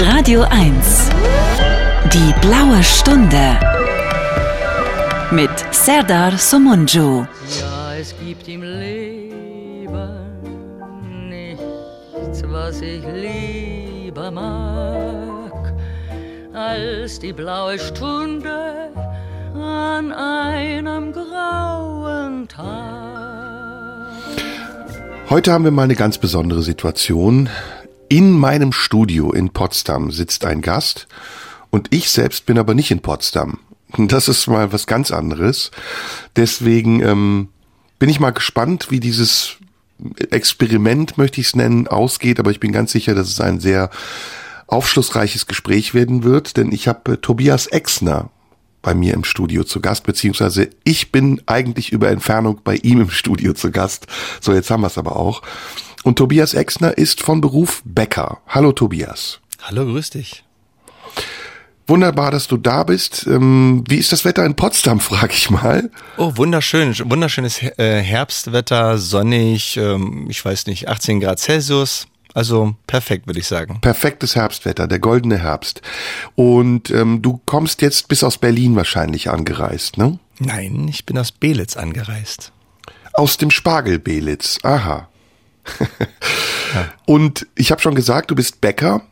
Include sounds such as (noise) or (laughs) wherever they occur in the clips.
Radio 1. Die blaue Stunde. Mit Serdar Somunju. Ja, es gibt im Leben nichts, was ich lieber mag, als die blaue Stunde an einem grauen Tag. Heute haben wir mal eine ganz besondere Situation. In meinem Studio in Potsdam sitzt ein Gast und ich selbst bin aber nicht in Potsdam. (laughs) Das ist mal was ganz anderes. Deswegen ähm, bin ich mal gespannt, wie dieses Experiment, möchte ich es nennen, ausgeht. Aber ich bin ganz sicher, dass es ein sehr aufschlussreiches Gespräch werden wird, denn ich habe äh, Tobias Exner bei mir im Studio zu Gast, beziehungsweise ich bin eigentlich über Entfernung bei ihm im Studio zu Gast. So, jetzt haben wir es aber auch. Und Tobias Exner ist von Beruf Bäcker. Hallo Tobias. Hallo, grüß dich. Wunderbar, dass du da bist. Ähm, wie ist das Wetter in Potsdam, (laughs) frage ich mal. Oh, wunderschön. Wunderschönes äh, Herbstwetter, sonnig, ähm, ich weiß nicht, 18 Grad Celsius. Also perfekt, würde ich sagen. Perfektes Herbstwetter, der goldene Herbst. Und ähm, du kommst jetzt bis aus Berlin wahrscheinlich angereist, ne? Nein, ich bin aus Belitz angereist. Aus dem Spargel Belitz, aha. Ja. (laughs) Und ich habe schon gesagt, du bist Bäcker.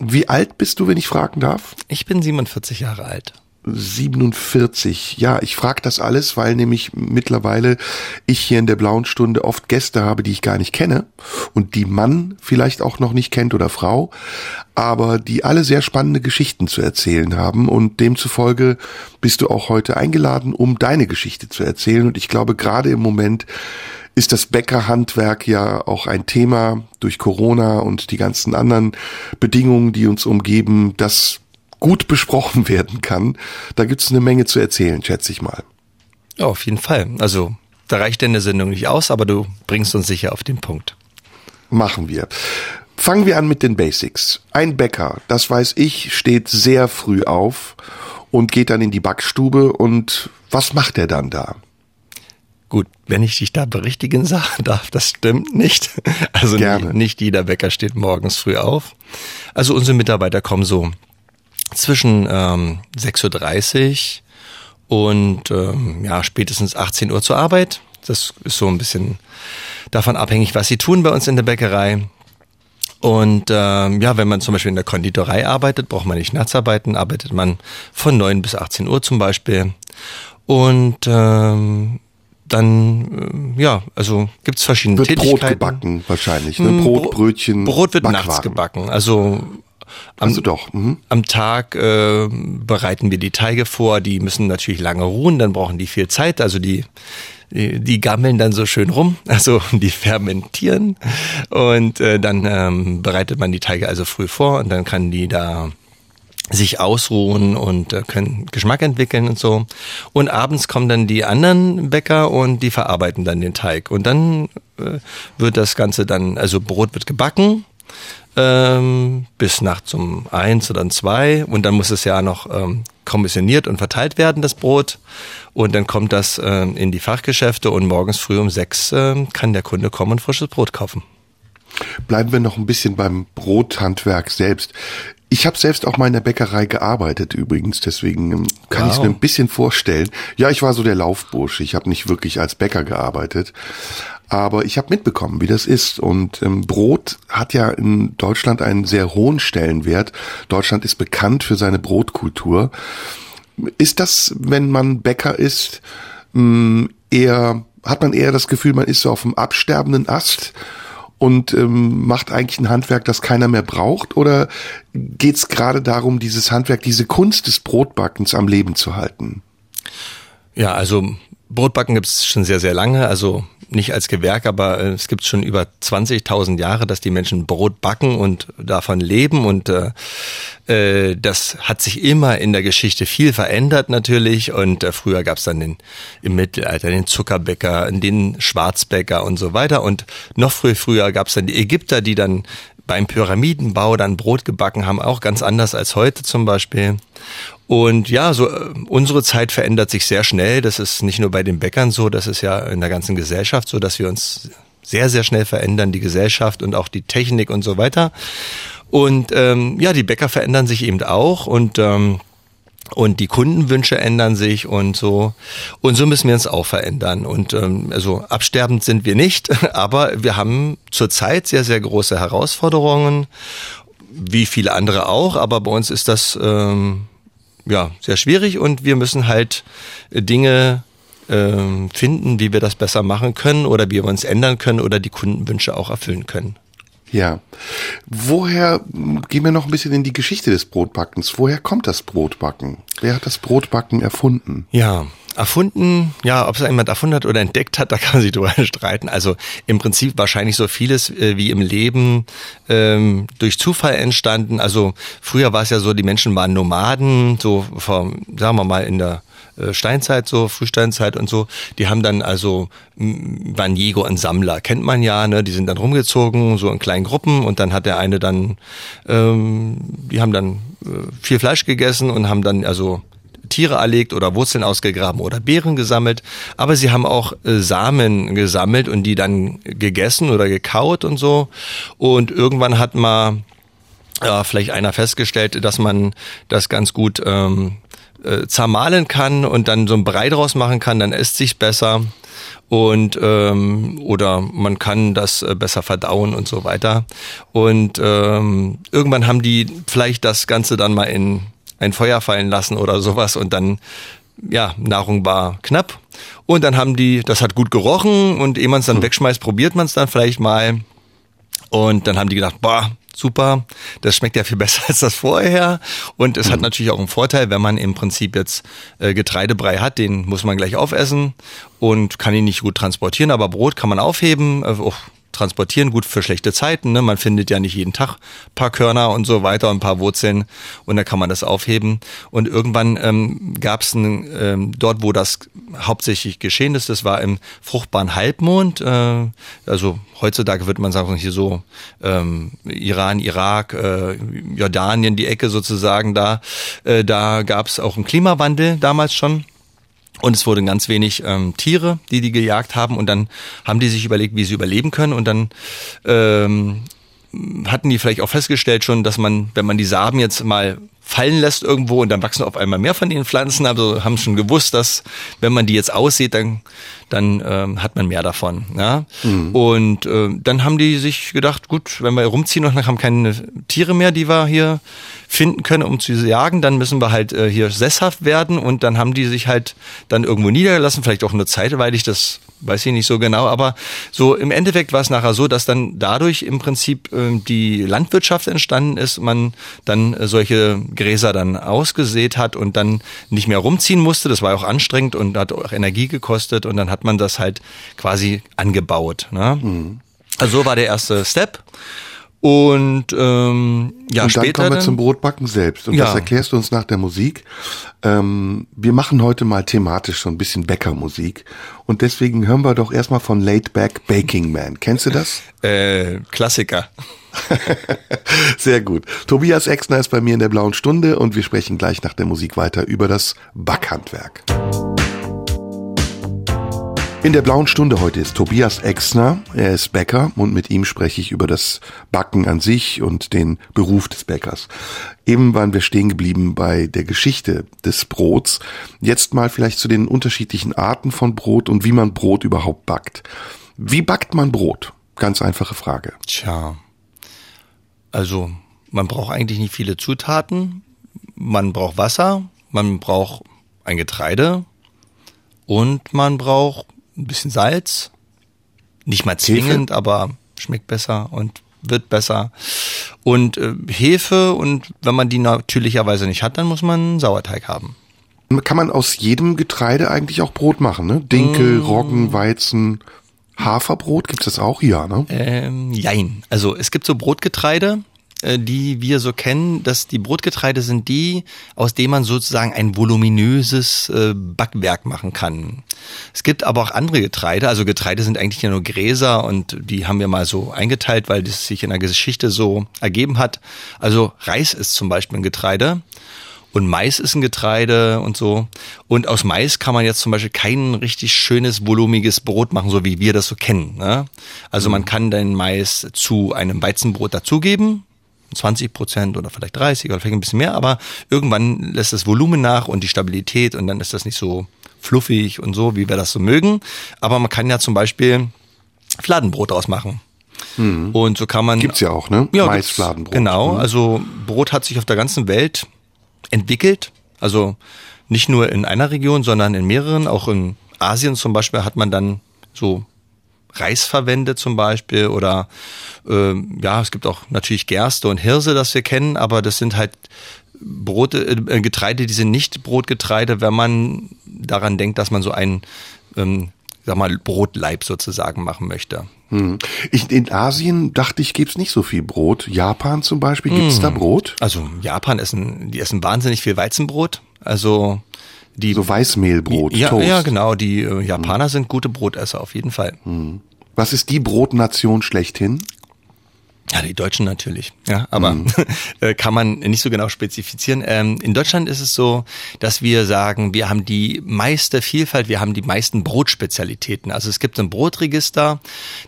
Wie alt bist du, wenn ich fragen darf? Ich bin 47 Jahre alt. 47. Ja, ich frage das alles, weil nämlich mittlerweile ich hier in der blauen Stunde oft Gäste habe, die ich gar nicht kenne und die Mann vielleicht auch noch nicht kennt oder Frau, aber die alle sehr spannende Geschichten zu erzählen haben und demzufolge bist du auch heute eingeladen, um deine Geschichte zu erzählen und ich glaube gerade im Moment ist das Bäckerhandwerk ja auch ein Thema durch Corona und die ganzen anderen Bedingungen, die uns umgeben, das gut (laughs) besprochen werden kann. Da gibt es eine Menge zu erzählen, schätze ich mal. Ja, auf jeden Fall. Also da reicht denn der Sendung nicht aus, aber du bringst uns sicher auf den Punkt. Machen wir. Fangen wir an mit den Basics. Ein Bäcker, das weiß ich, steht sehr früh auf und geht dann in die Backstube und was macht er dann da? Gut, wenn ich dich da berichtigen (laughs) darf, das stimmt nicht. Also Gerne. Nicht, nicht jeder Bäcker steht morgens früh auf. Also unsere Mitarbeiter kommen so zwischen ähm, 6.30 Uhr und ähm, ja, spätestens 18 Uhr zur Arbeit. Das ist so ein bisschen davon abhängig, was sie tun bei uns in der Bäckerei. Und ähm, ja, wenn man zum Beispiel in der Konditorei arbeitet, braucht man nicht nachts arbeiten, arbeitet man von 9 bis 18 Uhr zum Beispiel. Und ähm, dann, äh, ja, also gibt's verschiedene wird Tätigkeiten. Brot gebacken wahrscheinlich, ne? Brot, Brötchen, Brot wird Backwagen. nachts gebacken. Also am, also doch. Mhm. Am Tag äh, bereiten wir die Teige vor. Die müssen natürlich lange ruhen, dann brauchen die viel Zeit. Also die die, die gammeln dann so schön rum, (laughs) also die fermentieren und äh, dann ähm, bereitet man die Teige also früh vor und dann kann die da sich ausruhen und äh, können Geschmack entwickeln und so. Und abends kommen dann die anderen Bäcker und die verarbeiten dann den Teig. Und dann äh, wird das Ganze dann, also Brot wird gebacken ähm, bis nachts um eins oder zwei und dann muss es ja noch ähm, kommissioniert und verteilt werden, das Brot. Und dann kommt das ähm, in die Fachgeschäfte und morgens früh um sechs ähm, kann der Kunde kommen und frisches Brot kaufen. Bleiben wir noch ein bisschen beim Brothandwerk selbst. Ich habe selbst auch mal in der Bäckerei gearbeitet übrigens, deswegen ähm, kann wow. ich es mir ein bisschen vorstellen. Ja, ich war so der Laufbursche. Ich habe nicht wirklich als Bäcker gearbeitet, aber ich habe mitbekommen, wie das ist. Und ähm, Brot hat ja in Deutschland einen sehr hohen Stellenwert. Deutschland ist bekannt für seine Brotkultur. Ist das, wenn man Bäcker ist, mh, mm, eher, hat man eher das Gefühl, man ist so auf dem absterbenden Ast? Und ähm, macht eigentlich ein Handwerk, das keiner mehr braucht? Oder geht es gerade darum, dieses Handwerk, diese Kunst des Brotbackens am Leben zu halten? Ja, also Brotbacken gibt es schon sehr, sehr lange. Also nicht als Gewerk, aber äh, es gibt schon über 20.000 Jahre, dass die Menschen Brot backen und davon leben. Und äh, äh, das hat sich immer in der Geschichte viel verändert natürlich. Und äh, früher gab es dann den, im Mittelalter den Zuckerbäcker, den Schwarzbäcker und so weiter. Und noch früher, früher gab es dann die Ägypter, die dann beim Pyramidenbau dann Brot gebacken haben, auch ganz anders als heute zum Beispiel. Und ja, so äh, unsere Zeit verändert sich sehr schnell. Das ist nicht nur bei den Bäckern so, das ist ja in der ganzen Gesellschaft so, dass wir uns sehr, sehr schnell verändern, die Gesellschaft und auch die Technik und so weiter. Und ähm, ja, die Bäcker verändern sich eben auch und ähm, und die Kundenwünsche ändern sich und so und so müssen wir uns auch verändern und ähm, also absterbend sind wir nicht, (laughs) aber wir haben zurzeit sehr sehr große Herausforderungen, wie viele andere auch, aber bei uns ist das ähm, ja sehr schwierig und wir müssen halt Dinge ähm, finden, wie wir das besser machen können oder wie wir uns ändern können oder die Kundenwünsche auch erfüllen können. Ja. Woher, gehen wir noch ein bisschen in die Geschichte des Brotbackens. Woher kommt das Brotbacken? Wer hat das Brotbacken erfunden? Ja, erfunden, ja, ob es jemand erfunden hat oder entdeckt hat, (laughs) da kann man sich drüber streiten. Also im Prinzip wahrscheinlich so vieles äh, wie im Leben ähm, durch Zufall entstanden. Also früher war es ja so, die Menschen waren Nomaden, so vor, sagen wir mal, in der äh, Steinzeit, so Frühsteinzeit und so, die haben dann also, waren Jäger und Sammler, kennt man ja, ne? Die sind dann rumgezogen, so in kleinen Gruppen und dann hat der eine dann, ähm, die haben dann äh, viel Fleisch gegessen und haben dann also Tiere erlegt oder Wurzeln ausgegraben oder Beeren gesammelt, aber sie haben auch äh, Samen gesammelt und die dann gegessen oder gekaut und so. Und irgendwann hat mal ja, vielleicht einer festgestellt, dass man das ganz gut ähm, äh, zermahlen kann und dann so ein Brei draus machen kann, dann isst sich besser und ähm, oder man kann das äh, besser verdauen und so weiter. Und ähm, irgendwann haben die vielleicht das Ganze dann mal in ein Feuer fallen lassen oder sowas und dann ja Nahrung war knapp und dann haben die, das hat gut gerochen und ehe man es dann hm. wegschmeißt, probiert man es dann vielleicht mal und dann haben die gedacht, boah, super, das schmeckt ja viel (laughs) besser als das vorher und es mhm. hat natürlich auch einen Vorteil, wenn man im Prinzip jetzt äh, Getreidebrei hat, den muss man gleich aufessen und kann ihn nicht gut transportieren, aber Brot kann man aufheben, äh, oh, transportieren, gut für schlechte Zeiten. Ne? Man findet ja nicht jeden Tag paar Körner und so weiter und ein paar Wurzeln und da kann man das aufheben. Und irgendwann ähm, gab es ähm, dort, wo das hauptsächlich geschehen ist, das war im fruchtbaren Halbmond. Äh, also heutzutage würde man sagen, hier so ähm, Iran, Irak, äh, Jordanien, die Ecke sozusagen da. Äh, da gab es auch einen Klimawandel damals schon. Und es wurden ganz wenig ähm, Tiere, die die gejagt haben. Und dann haben die sich überlegt, wie sie überleben können. Und dann ähm, hatten die vielleicht auch festgestellt schon, dass man, wenn man die Samen jetzt mal fallen lässt irgendwo und dann wachsen auf einmal mehr von den Pflanzen, also haben schon gewusst, dass wenn man die jetzt aussieht, dann, dann ähm, hat man mehr davon. Ja? Mhm. Und äh, dann haben die sich gedacht, gut, wenn wir rumziehen und dann haben keine Tiere mehr, die wir hier finden können, um zu jagen, dann müssen wir halt äh, hier sesshaft werden und dann haben die sich halt dann irgendwo niedergelassen, vielleicht auch nur zeitweilig, das weiß ich nicht so genau, aber so im Endeffekt war es nachher so, dass dann dadurch im Prinzip äh, die Landwirtschaft entstanden ist, man dann äh, solche Gräser dann ausgesät hat und dann nicht mehr rumziehen musste. Das war auch anstrengend und hat auch Energie gekostet und dann hat man das halt quasi angebaut. Ne? Mhm. Also so war der erste Step. Und ähm, ja, und dann später kommen wir zum Brotbacken selbst. Und ja. das erklärst du uns nach der Musik. Ähm, wir machen heute mal thematisch so ein bisschen Bäckermusik. Und deswegen hören wir doch erstmal von Laid Back Baking Man. Kennst du das? Äh, Klassiker. (laughs) Sehr gut. Tobias Exner ist bei mir in der blauen Stunde und wir sprechen gleich nach der Musik weiter über das Backhandwerk. In der blauen Stunde heute ist Tobias Exner. Er ist Bäcker und mit ihm spreche ich über das Backen an sich und den Beruf des Bäckers. Eben waren wir stehen geblieben bei der Geschichte des Brots. Jetzt mal vielleicht zu den unterschiedlichen Arten von Brot und wie man Brot überhaupt backt. Wie backt man Brot? Ganz einfache Frage. Tja, also man braucht eigentlich nicht viele Zutaten. Man braucht Wasser, man braucht ein Getreide und man braucht ein bisschen Salz. Nicht mal zwingend, Hefe? aber schmeckt besser und wird besser. Und äh, Hefe und wenn man die natürlicherweise nicht hat, dann muss man Sauerteig haben. Kann man aus jedem Getreide eigentlich auch Brot machen, ne? Dinkel, mm. Roggen, Weizen, Haferbrot, gibt's das auch? Ja, ne? Ähm, jein. Also es gibt so Brotgetreide, äh, die wir so kennen, dass die Brotgetreide sind die, aus denen man sozusagen ein voluminöses äh, Backwerk machen kann. Es gibt aber auch andere Getreide, also Getreide sind eigentlich ja nur Gräser und die haben wir mal so eingeteilt, weil das sich in der Geschichte so ergeben hat. Also Reis ist zum Beispiel ein Getreide. Und Mais ist ein Getreide und so. Und aus Mais kann man jetzt zum Beispiel kein richtig schönes, volumiges Brot machen, so wie wir das so kennen. Ne? Also man mhm. kann den Mais zu einem Weizenbrot dazugeben, 20 Prozent oder vielleicht 30 oder vielleicht ein bisschen mehr, aber irgendwann lässt das Volumen nach und die Stabilität und dann ist das nicht so fluffig und so, wie wir das so mögen. Aber man kann ja zum Beispiel Fladenbrot draus machen. Mhm. Und so kann man. Gibt's ja auch, ne? Ja, Maisfladenbrot. Genau. Mhm. Also Brot hat sich auf der ganzen Welt entwickelt. Also nicht nur in einer Region, sondern in mehreren. Auch in Asien zum Beispiel hat man dann so Reis verwendet zum Beispiel oder äh, ja, es gibt auch natürlich Gerste und Hirse, das wir kennen, aber das sind halt Brote, äh, Getreide, die sind nicht Brotgetreide, wenn man daran denkt, dass man so ein ähm, sag mal, Brotleib sozusagen machen möchte. Hm. Ich, in Asien dachte ich, gibt's nicht so viel Brot. Japan zum Beispiel, gibt's hm. da Brot? Also Japan essen, die essen wahnsinnig viel Weizenbrot. Also die so Weißmehlbrot. Ja, Toast. ja, genau. Die äh, Japaner hm. sind gute Brotesser auf jeden Fall. Hm. Was ist die Brotnation schlechthin? Ja, die Deutschen natürlich. Ja, aber mhm. (laughs) kann man nicht so genau spezifizieren. Ähm, in Deutschland ist es so, dass wir sagen, wir haben die meiste Vielfalt, wir haben die meisten Brotspezialitäten. Also es gibt ein Brotregister,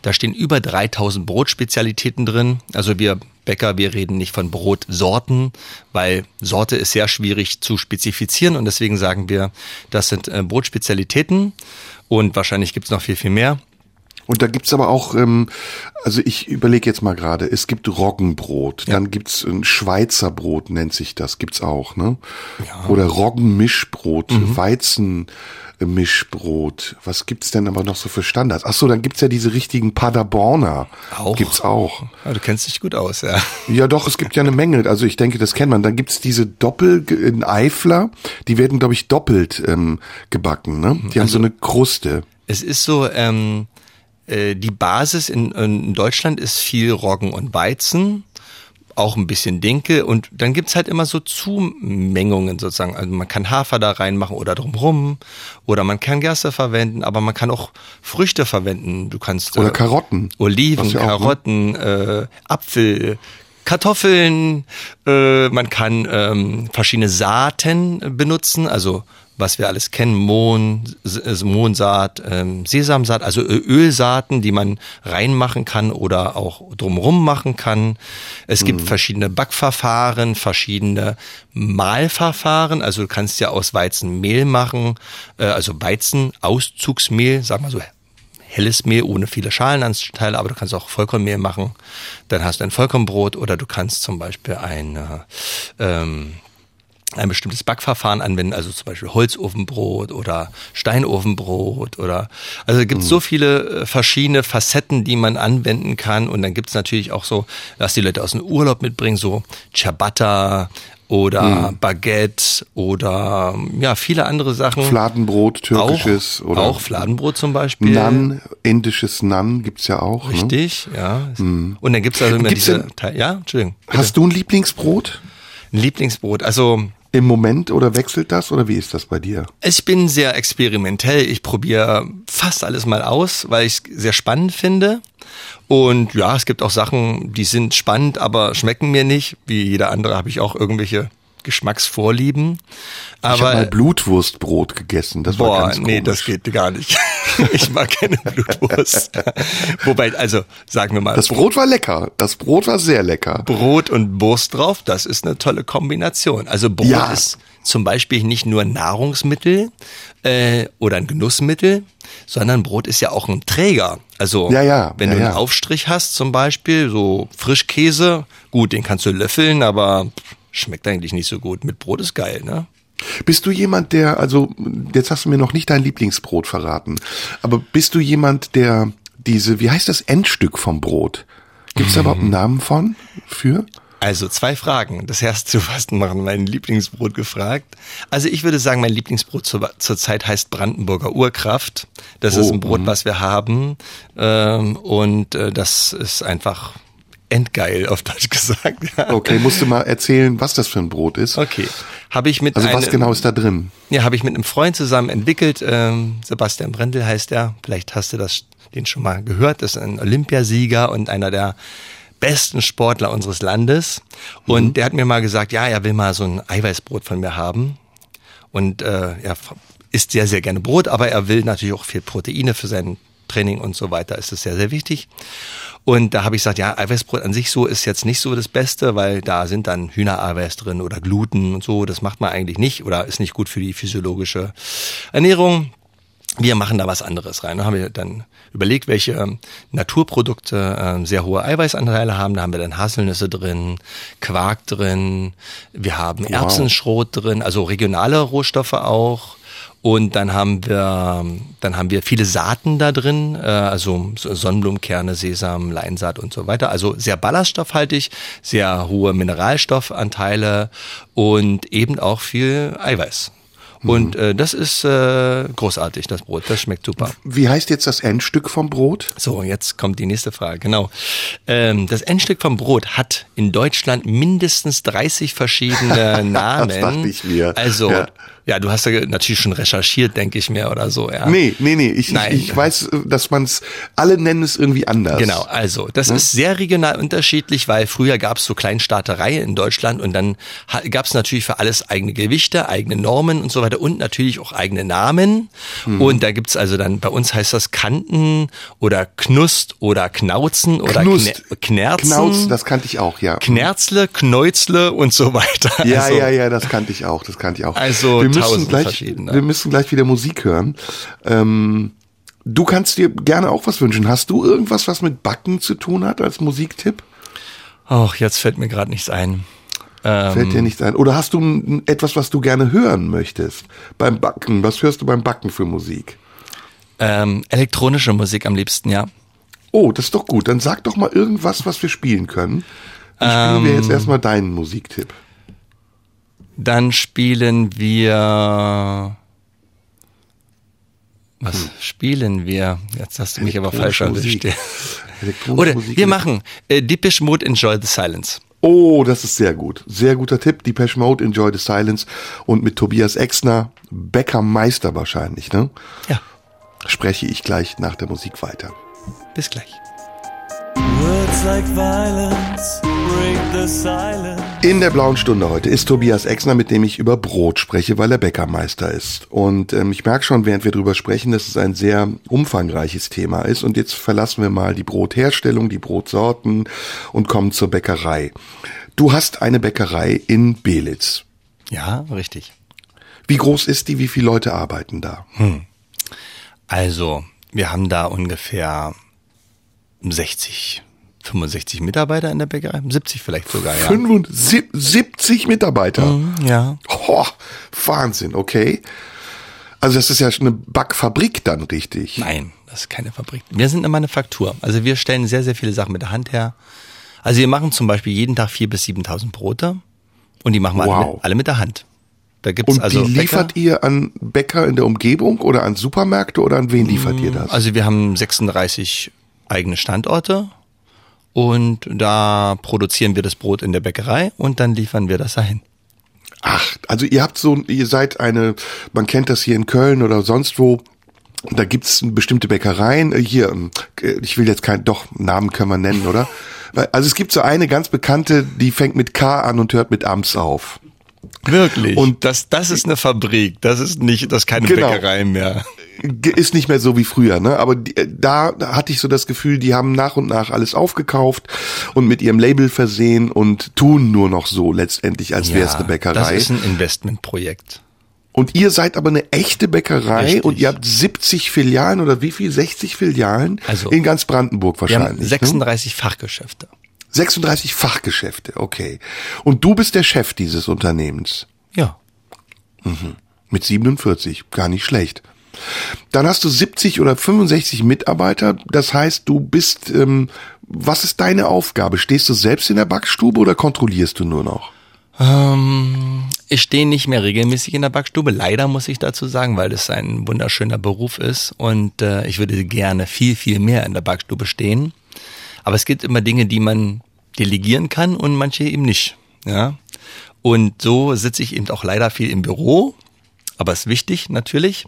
da stehen über 3000 Brotspezialitäten drin. Also wir Bäcker, wir reden nicht von Brotsorten, weil Sorte ist sehr schwierig zu spezifizieren und deswegen sagen wir, das sind äh, Brotspezialitäten und wahrscheinlich gibt's noch viel, viel mehr. Und da gibt's aber auch, ähm, also ich überlege jetzt mal gerade, es gibt Roggenbrot, ja. dann gibt's ein Schweizer Brot, nennt sich das, gibt's auch, ne? Ja. Oder Roggenmischbrot, mhm. Weizenmischbrot. Was gibt's denn aber noch so für Standards? Ach so, dann gibt's ja diese richtigen Paderborner. Auch. Gibt's auch. Ja, du kennst dich gut aus, ja. Ja, doch, es gibt ja eine Menge. Also ich denke, das kennt man. Dann gibt's diese Doppel in Eifler, die werden, glaube ich, doppelt ähm, gebacken, ne? Die also, haben so eine Kruste. Es ist so, ähm, äh, die Basis in, in Deutschland ist viel Roggen und Weizen auch ein bisschen Dinkel und dann gibt's halt immer so Zumengungen sozusagen. Also man kann Hafer da reinmachen oder drumrum oder man kann Gerste verwenden, aber man kann auch Früchte verwenden. Du kannst oder äh, Karotten, Oliven, ja Karotten, ne? äh, Apfel, Kartoffeln. Äh, man kann ähm, verschiedene Saaten benutzen, also was wir alles kennen, Mohn, Mohnsaat, ähm, Sesamsaat, also Ölsaaten, die man reinmachen kann oder auch drumrum machen kann. Es gibt mhm. verschiedene Backverfahren, verschiedene Mahlverfahren, also du kannst ja aus Weizen Mehl machen, äh, also Weizenauszugsmehl, sag mal so helles Mehl ohne viele Schalenanteile, aber du kannst auch Vollkornmehl machen. Dann hast du ein Vollkornbrot oder du kannst zum Beispiel ein äh, ähm, ein bestimmtes Backverfahren anwenden, also zum Beispiel Holzofenbrot oder Steinofenbrot oder also es gibt mhm. so viele äh, verschiedene Facetten, die man anwenden kann und dann gibt es natürlich auch so, dass die Leute aus dem Urlaub mitbringen, so Ciabatta oder mhm. Baguette oder ja viele andere Sachen. Fladenbrot, türkisches auch, oder auch Fladenbrot zum Beispiel. Nan, indisches Nan gibt's ja auch. Ne? Richtig, ne? ja. Mhm. Und dann gibt's also immer gibt's diese, denn, ja, Entschuldigung. Bitte. Hast du ein Lieblingsbrot? Ein Lieblingsbrot, also im Moment oder wechselt das oder wie ist das bei dir? Ich bin sehr experimentell. Ich probiere fast alles mal aus, weil ich es sehr spannend finde. Und ja, es gibt auch Sachen, die sind spannend, aber schmecken mir nicht. Wie jeder andere habe ich auch irgendwelche Geschmacksvorlieben. Aber, ich habe mal Blutwurstbrot gegessen. Das boah, war ganz nee, das geht gar nicht. (laughs) ich mag keine Blutwurst. (laughs) Wobei, also sagen wir mal. Das Brot war lecker. Das Brot war sehr lecker. Brot und Wurst drauf, das ist eine tolle Kombination. Also Brot ja. ist zum Beispiel nicht nur Nahrungsmittel äh, oder ein Genussmittel, sondern Brot ist ja auch ein Träger. Also ja, ja, wenn ja, du einen Aufstrich hast zum Beispiel, so Frischkäse, gut, den kannst du löffeln, aber schmeckt eigentlich nicht so gut. Mit Brot ist geil, ne? Bist du jemand, der, also jetzt hast du mir noch nicht dein Lieblingsbrot verraten, aber bist du jemand, der diese, wie heißt das Endstück vom Brot? Gibt es da überhaupt einen Namen von für? Also zwei Fragen. Das erste zu fast machen mein Lieblingsbrot gefragt. Also ich würde sagen, mein Lieblingsbrot zur, zurzeit heißt Brandenburger Urkraft. Das oh, ist ein Brot, mh. was wir haben. Ähm, und äh, das ist einfach endgeil, auf Deutsch gesagt. Okay, musst du mal erzählen, was das für ein Brot ist. Okay, habe ich mit Also was genau ist da drin? Ja, habe ich mit einem Freund zusammen entwickelt. Ähm, Sebastian Brendel heißt er. Vielleicht hast du das den schon mal gehört. Das ist ein Olympiasieger und einer der besten Sportler unseres Landes. Und mhm. der hat mir mal gesagt, ja, er will mal so ein Eiweißbrot von mir haben. Und äh, er isst sehr, sehr gerne Brot, aber er will natürlich auch viel Proteine für seinen Krafttraining und so weiter ist es sehr, sehr wichtig. Und da habe ich gesagt, ja, Eiweißbrot an sich so ist jetzt nicht so das Beste, weil da sind dann Hühnereiweiß drin oder Gluten und so. Das macht man eigentlich nicht oder ist nicht gut für die physiologische Ernährung wir machen da was anderes rein. Da haben wir dann überlegt, welche ähm, Naturprodukte äh, sehr hohe Eiweißanteile haben. Da haben wir dann Haselnüsse drin, Quark drin, wir haben wow. Erbsenschrot drin, also regionale Rohstoffe auch. Und dann haben wir, dann haben wir viele Saaten da drin, äh, also Sonnenblumenkerne, Sesam, Leinsaat und so weiter. Also sehr ballaststoffhaltig, sehr hohe Mineralstoffanteile und eben auch viel Eiweiß. Und mhm. äh, das ist äh, großartig, das Brot. Das schmeckt super. Wie heißt jetzt das Endstück vom Brot? So, jetzt kommt die nächste Frage. Genau. Ähm, das Endstück vom Brot hat in Deutschland mindestens 30 verschiedene (laughs) Namen. das dachte ich mir. Also ja. Ja, du hast ja natürlich schon recherchiert, denke ich mir, oder so, ja. Nee, nee, nee. Ich, Nein. ich, ich weiß, dass man es, alle nennen es irgendwie anders. Genau, also das hm? ist sehr regional unterschiedlich, weil früher gab es so Kleinstaaterei in Deutschland und dann gab es natürlich für alles eigene Gewichte, eigene Normen und so weiter und natürlich auch eigene Namen. Hm. Und da gibt's also dann, bei uns heißt das Kanten oder Knust oder Knauzen oder Knust. Knerzen. Knauzen, das kannte ich auch, ja. Knerzle, Kneuzle und so weiter. Ja, also, ja, ja, das kannte ich auch, das kannte ich auch. Also müssen gleich, wir müssen gleich wieder Musik hören. Ähm, du kannst dir gerne auch was wünschen. Hast du irgendwas, was mit Backen zu tun hat als Musiktipp? Ach, jetzt fällt mir gerade nichts ein. Fällt dir ähm, nichts ein? Oder hast du etwas, was du gerne hören möchtest beim Backen? Was hörst du beim Backen für Musik? Ähm, elektronische Musik am liebsten, ja. Oh, das ist doch gut. Dann sag doch mal irgendwas, was wir spielen können. Dann spielen wir jetzt ähm, erstmal deinen Musiktipp. Dann spielen wir. Was hm. spielen wir? Jetzt hast du mich aber falsch erwischt. Oder wir machen äh, Deepish Mood Enjoy the Silence. Oh, das ist sehr gut. Sehr guter Tipp. Deepesh Mode, Enjoy the Silence. Und mit Tobias Exner, Bäckermeister wahrscheinlich, ne? Ja. Spreche ich gleich nach der Musik weiter. Bis gleich. In der blauen Stunde heute ist Tobias Exner, mit dem ich über Brot spreche, weil er Bäckermeister ist. Und ähm, ich merke schon, während wir drüber sprechen, dass es ein sehr umfangreiches Thema ist. Und jetzt verlassen wir mal die Brotherstellung, die Brotsorten und kommen zur Bäckerei. Du hast eine Bäckerei in Belitz. Ja, richtig. Wie groß ist die? Wie viele Leute arbeiten da? Hm. Also, wir haben da ungefähr 60, 65 Mitarbeiter in der Bäckerei, 70 vielleicht sogar, ja. 75 Mitarbeiter? Mhm, ja. Oh, Wahnsinn, okay. Also das ist ja eine Backfabrik dann richtig. Nein, das ist keine Fabrik. Wir sind eine Manufaktur. Also wir stellen sehr, sehr viele Sachen mit der Hand her. Also wir machen zum Beispiel jeden Tag 4.000 bis 7.000 Brote und die machen wir wow. alle, mit, alle mit der Hand. Da gibt's und also die liefert Bäcker. ihr an Bäcker in der Umgebung oder an Supermärkte oder an wen liefert ihr das? Also wir haben 36 eigene Standorte und da produzieren wir das Brot in der Bäckerei und dann liefern wir das dahin. Ach, also ihr habt so, ihr seid eine, man kennt das hier in Köln oder sonst wo, da gibt's bestimmte Bäckereien. Äh, hier, ähm, ich will jetzt kein, doch, Namen können wir nennen, oder? (laughs) Also es gibt so eine ganz bekannte, die fängt mit K an und hört mit Ams auf. Wirklich. Und das, das ist eine Fabrik. Das ist nicht, das ist keine genau. Bäckerei mehr. Ist nicht mehr so wie früher, ne? Aber die, da hatte ich so das Gefühl, die haben nach und nach alles aufgekauft und mit ihrem Label versehen und tun nur noch so letztendlich, als ja, wäre es eine Bäckerei. Das ist ein Investmentprojekt. Und ihr seid aber eine echte Bäckerei Richtig. und ihr habt 70 Filialen oder wie viel? 60 Filialen also, in ganz Brandenburg wahrscheinlich. Wir haben 36 ne? Fachgeschäfte. 36 Fachgeschäfte, okay. Und du bist der Chef dieses Unternehmens. Ja. Mhm. Mit 47, gar nicht schlecht. Dann hast du 70 oder 65 Mitarbeiter. Das heißt, du bist, ähm, was ist deine Aufgabe? Stehst du selbst in der Backstube oder kontrollierst du nur noch? Ähm, ich stehe nicht mehr regelmäßig in der Backstube. Leider muss ich dazu sagen, weil es ein wunderschöner Beruf ist und äh, ich würde gerne viel, viel mehr in der Backstube stehen. Aber es gibt immer Dinge, die man delegieren kann und manche eben nicht. Ja. Und so sitze ich eben auch leider viel im Büro, aber ist wichtig natürlich.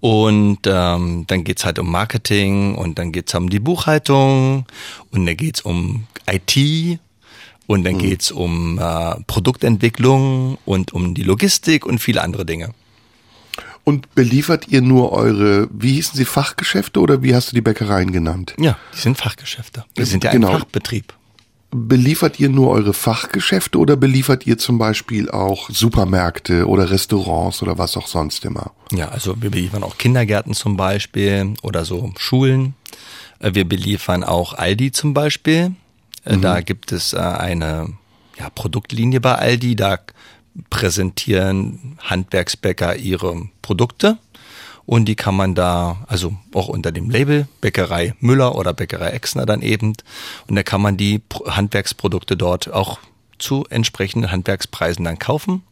Und ähm, dann geht's halt um Marketing und dann geht's um die Buchhaltung und dann geht's um IT und dann mhm. geht's um äh, Produktentwicklung und um die Logistik und viele andere Dinge. Und beliefert ihr nur eure, wie hießen sie, Fachgeschäfte oder wie hast du die Bäckereien genannt? Ja, die sind Fachgeschäfte. Wir sind ja Genau. ein Fachbetrieb. Beliefert ihr nur eure Fachgeschäfte oder beliefert ihr zum Beispiel auch Supermärkte oder Restaurants oder was auch sonst immer? Ja, also wir beliefern auch Kindergärten zum Beispiel oder so Schulen. Äh, Wir beliefern auch Aldi zum Beispiel. Äh, Da gibt es äh, eine ja, Produktlinie bei Aldi. Da präsentieren Handwerksbäcker ihre Produkte. Und die kann man da, also auch unter dem Label Bäckerei Müller oder Bäckerei Exner dann eben. Und da kann man die Pro- Handwerksprodukte dort auch zu entsprechenden Handwerkspreisen dann kaufen.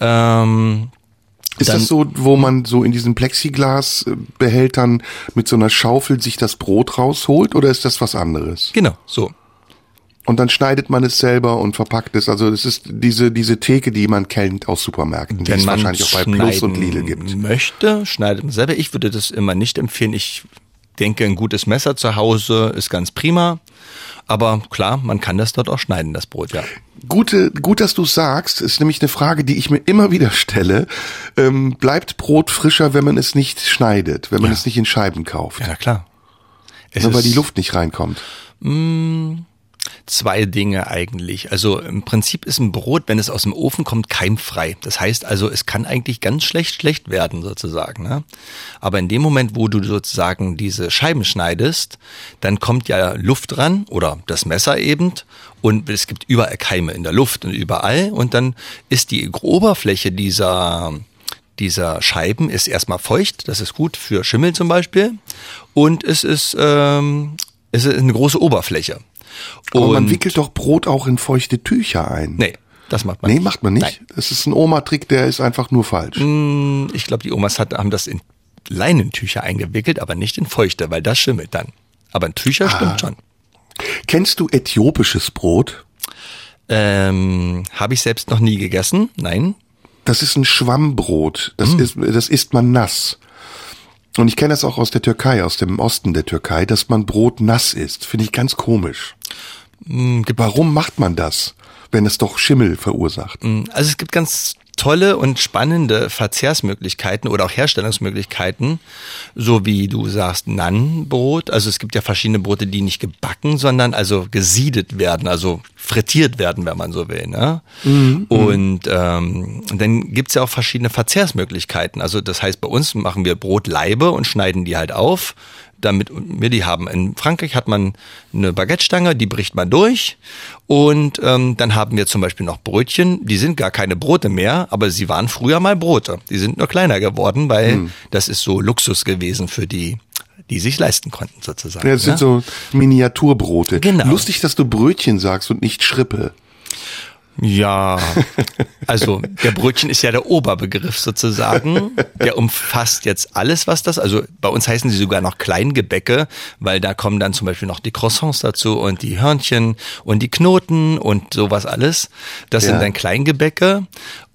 Ähm, Ist das so, wo man so in diesen Plexiglasbehältern mit so einer Schaufel sich das Brot rausholt oder ist das was anderes? genau, so. Und dann schneidet man es selber und verpackt es. Also es ist diese, diese Theke, die man kennt aus Supermärkten, die Wenn es wahrscheinlich auch bei Plus und Lidl gibt. möchte, schneidet man selber. Ich würde das immer nicht empfehlen. Ich denke, ein gutes Messer zu Hause ist ganz prima. Aber klar, man kann das dort auch schneiden, das Brot, ja. Gute, gut, dass du sagst, ist nämlich eine Frage, die ich mir immer wieder stelle. Ähm, bleibt Brot frischer, wenn man es nicht schneidet, wenn man Ja. es nicht in Scheiben kauft? Ja, klar. Es Nur weil die Luft nicht reinkommt. Zwei Dinge eigentlich. Also im Prinzip ist ein Brot, wenn es aus dem Ofen kommt, keimfrei. Das heißt also, es kann eigentlich ganz schlecht schlecht werden sozusagen. Ne? Aber in dem Moment, wo du sozusagen diese Scheiben schneidest, dann kommt ja Luft dran oder das Messer eben und es gibt überall Keime in der Luft und überall und dann ist die Oberfläche dieser dieser Scheiben ist erstmal feucht, das ist gut für Schimmel zum Beispiel und es ist ähm, es ist eine große Oberfläche. Aber man Und- wickelt doch Brot auch in feuchte Tücher ein. Nee, das macht man Nee, nicht. macht man nicht. Nein. Das ist ein Oma-Trick, der ist einfach nur falsch. Hm, Ich glaube, die Omas hat, haben das in Leinentücher eingewickelt, aber nicht in feuchte, weil das schimmelt dann. Aber in Tücher Ah. stimmt schon. Kennst du äthiopisches Brot? Ähm, Habe ich selbst noch nie gegessen? Nein. Das ist ein Schwammbrot. Das Hm. ist, das isst man nass. Und ich kenne das auch aus der Türkei, aus dem Osten der Türkei, dass man Brot nass isst. Finde ich ganz komisch. Hm, Warum macht man das, wenn es doch Schimmel verursacht? Also es gibt ganz tolle und spannende Verzehrsmöglichkeiten oder auch Herstellungsmöglichkeiten, so wie du sagst, Nannenbrot. Also es gibt ja verschiedene Brote, die nicht gebacken, sondern also gesiedet werden, also frittiert werden, wenn man so will. Ne? Und ähm, dann gibt's ja auch verschiedene Verzehrsmöglichkeiten. Also das heißt, bei uns machen wir Brotleibe und schneiden die halt auf damit wir die haben. In Frankreich hat man eine Baguette-Stange, die bricht man durch und ähm, dann haben wir zum Beispiel noch Brötchen, die sind gar keine Brote mehr, aber sie waren früher mal Brote. Die sind nur kleiner geworden, weil Hm. das ist so Luxus gewesen für die, die sich leisten konnten sozusagen. Ja, das sind ne? so Miniaturbrote. Genau. Lustig, dass du Brötchen sagst und nicht Schrippe. Ja, also der Brötchen ist ja der Oberbegriff sozusagen. Der umfasst jetzt alles, was das, also bei uns heißen sie sogar noch Kleingebäcke, weil da kommen dann zum Beispiel noch die Croissants dazu und die Hörnchen und die Knoten und sowas alles. Das Ja. sind dann Kleingebäcke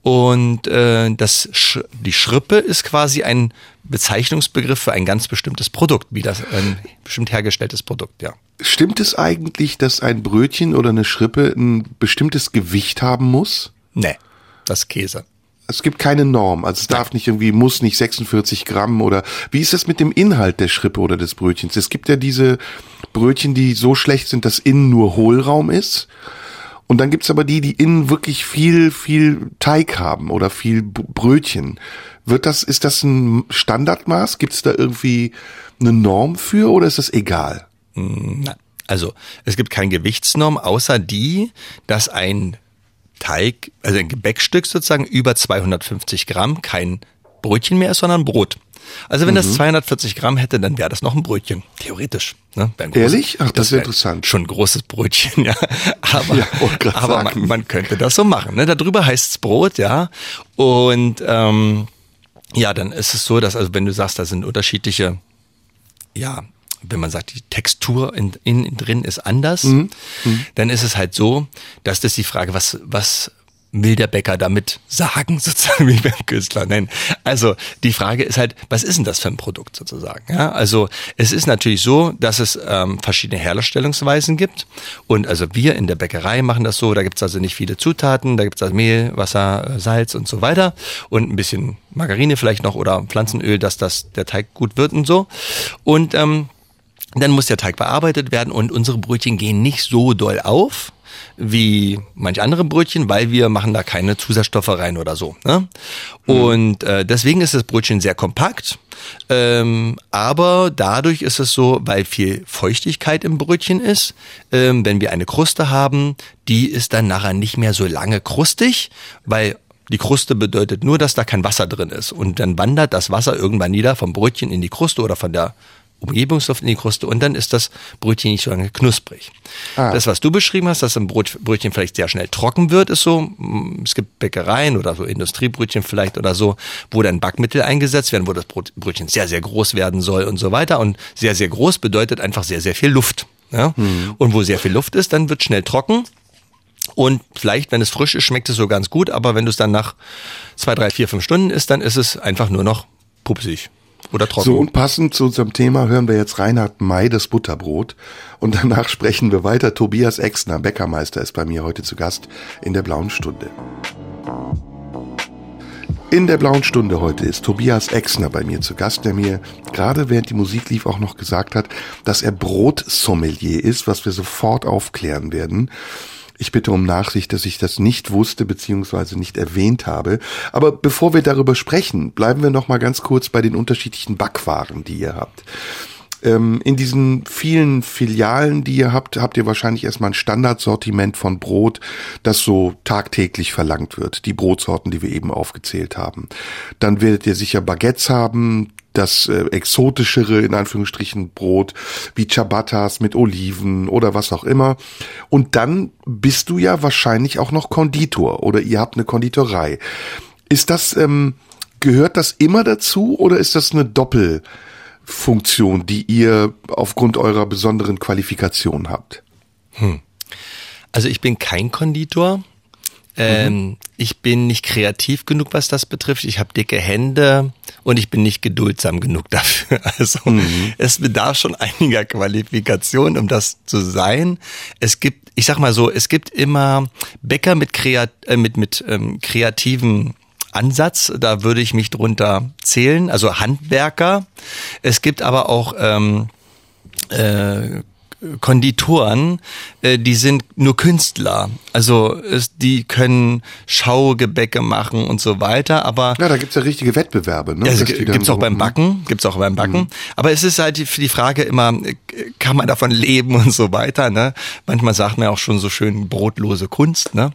und äh, das Sch die Schrippe ist quasi ein Bezeichnungsbegriff für ein ganz bestimmtes Produkt, wie das ein bestimmt hergestelltes Produkt, ja. Stimmt es eigentlich, dass ein Brötchen oder eine Schrippe ein bestimmtes Gewicht haben muss? Nee, das Käse. Es gibt keine Norm. Also es darf nicht irgendwie, muss nicht 46 Gramm oder wie ist das mit dem Inhalt der Schrippe oder des Brötchens? Es gibt ja diese Brötchen, die so schlecht sind, dass innen nur Hohlraum ist. Und dann gibt's aber die, die innen wirklich viel, viel Teig haben oder viel Brötchen. Wird das, ist das ein Standardmaß? Gibt's da irgendwie eine Norm für oder ist das egal? Also es gibt keine Gewichtsnorm, außer die, dass ein Teig, also ein Gebäckstück sozusagen über 250 Gramm kein Brötchen mehr ist, sondern Brot. Also wenn das 240 Gramm hätte, dann wäre das noch ein Brötchen, theoretisch. Ne? Wäre großes- Ehrlich? Ach, das ist wär interessant. Schon ein großes Brötchen, (laughs) ja. Aber, Ja, aber man, man könnte das so machen. Ne? Darüber heißt's Brot, ja. Und ähm, ja, dann ist es so, dass also wenn du sagst, da sind unterschiedliche ja, wenn man sagt, die Textur in, in, drin ist anders, dann ist es halt so, dass das die Frage, was, was will der Bäcker damit sagen, (laughs) sozusagen wie beim Künstler nennen. Also die Frage ist halt, was ist denn das für ein Produkt sozusagen? Ja, also es ist natürlich so, dass es ähm, verschiedene Herstellungsweisen gibt und also wir in der Bäckerei machen das so, da gibt's also nicht viele Zutaten, da gibt's also Mehl, Wasser, Salz und so weiter und ein bisschen Margarine vielleicht noch oder Pflanzenöl, dass das der Teig gut wird und so und ähm, dann muss der Teig bearbeitet werden und unsere Brötchen gehen nicht so doll auf wie manch andere Brötchen, weil wir machen da keine Zusatzstoffe rein oder so. Ne? Mhm. Und äh, deswegen ist das Brötchen sehr kompakt. Ähm, aber dadurch ist es so, weil viel Feuchtigkeit im Brötchen ist, ähm, wenn wir eine Kruste haben, die ist dann nachher nicht mehr so lange krustig, weil die Kruste bedeutet nur, dass da kein Wasser drin ist. Und dann wandert das Wasser irgendwann nieder vom Brötchen in die Kruste oder von der Umgebungsluft in die Kruste und dann ist das Brötchen nicht so lange knusprig. Ah. Das, was du beschrieben hast, dass ein Brot, Brötchen vielleicht sehr schnell trocken wird, ist so, mm, es gibt Bäckereien oder so Industriebrötchen vielleicht oder so, wo dann Backmittel eingesetzt werden, wo das Brötchen sehr, sehr groß werden soll und so weiter. Und sehr, sehr groß bedeutet einfach sehr, sehr viel Luft. Ja? Mhm. Und wo sehr viel Luft ist, dann wird schnell trocken. Und vielleicht, wenn es frisch ist, schmeckt es so ganz gut, aber wenn du es dann nach zwei, drei, vier, fünf Stunden isst, dann ist es einfach nur noch pupsig oder trocken. So und passend zu unserem Thema hören wir jetzt Reinhard May, das Butterbrot. Und danach (laughs) sprechen wir weiter. Tobias Exner, Bäckermeister, ist bei mir heute zu Gast in der Blauen Stunde. In der Blauen Stunde heute ist Tobias Exner bei mir zu Gast, der mir gerade während die Musik lief auch noch gesagt hat, dass er Brotsommelier ist, was wir sofort aufklären werden. Ich bitte um Nachsicht, dass ich das nicht wusste bzw. nicht erwähnt habe. Aber bevor wir darüber sprechen, bleiben wir noch mal ganz kurz bei den unterschiedlichen Backwaren, die ihr habt. Ähm, in diesen vielen Filialen, die ihr habt, habt ihr wahrscheinlich erstmal ein Standardsortiment von Brot, das so tagtäglich verlangt wird. Die Brotsorten, die wir eben aufgezählt haben. Dann werdet ihr sicher Baguettes haben, das äh, exotischere, in Anführungsstrichen, Brot, wie Ciabattas mit Oliven oder was auch immer. Und dann bist du ja wahrscheinlich auch noch Konditor oder ihr habt eine Konditorei. Ist das, ähm, gehört das immer dazu oder ist das eine Doppelfunktion, die ihr aufgrund eurer besonderen Qualifikation habt? Hm. Also ich bin kein Konditor. Ähm, mhm. Ich bin nicht kreativ genug, was das betrifft. Ich habe dicke Hände und ich bin nicht geduldsam genug dafür. (laughs) Also mhm. es bedarf schon einiger Qualifikation, um das zu sein. Es gibt, ich sag mal so, es gibt immer Bäcker mit, kreat äh, mit, mit ähm, kreativen Ansatz, da würde ich mich drunter zählen, also Handwerker. Es gibt aber auch ähm, äh, Konditoren, äh, die sind nur Künstler. Also es, die können Schaugebäcke machen und so weiter, aber... Ja, da gibt's ja richtige Wettbewerbe. Ne? Ja, also, gibt's auch so, beim Backen, gibt's auch beim Backen. Mhm. Aber es ist halt für die Frage immer, kann man davon leben und so weiter. Ne? Manchmal sagt man auch schon so schön brotlose Kunst. Ne?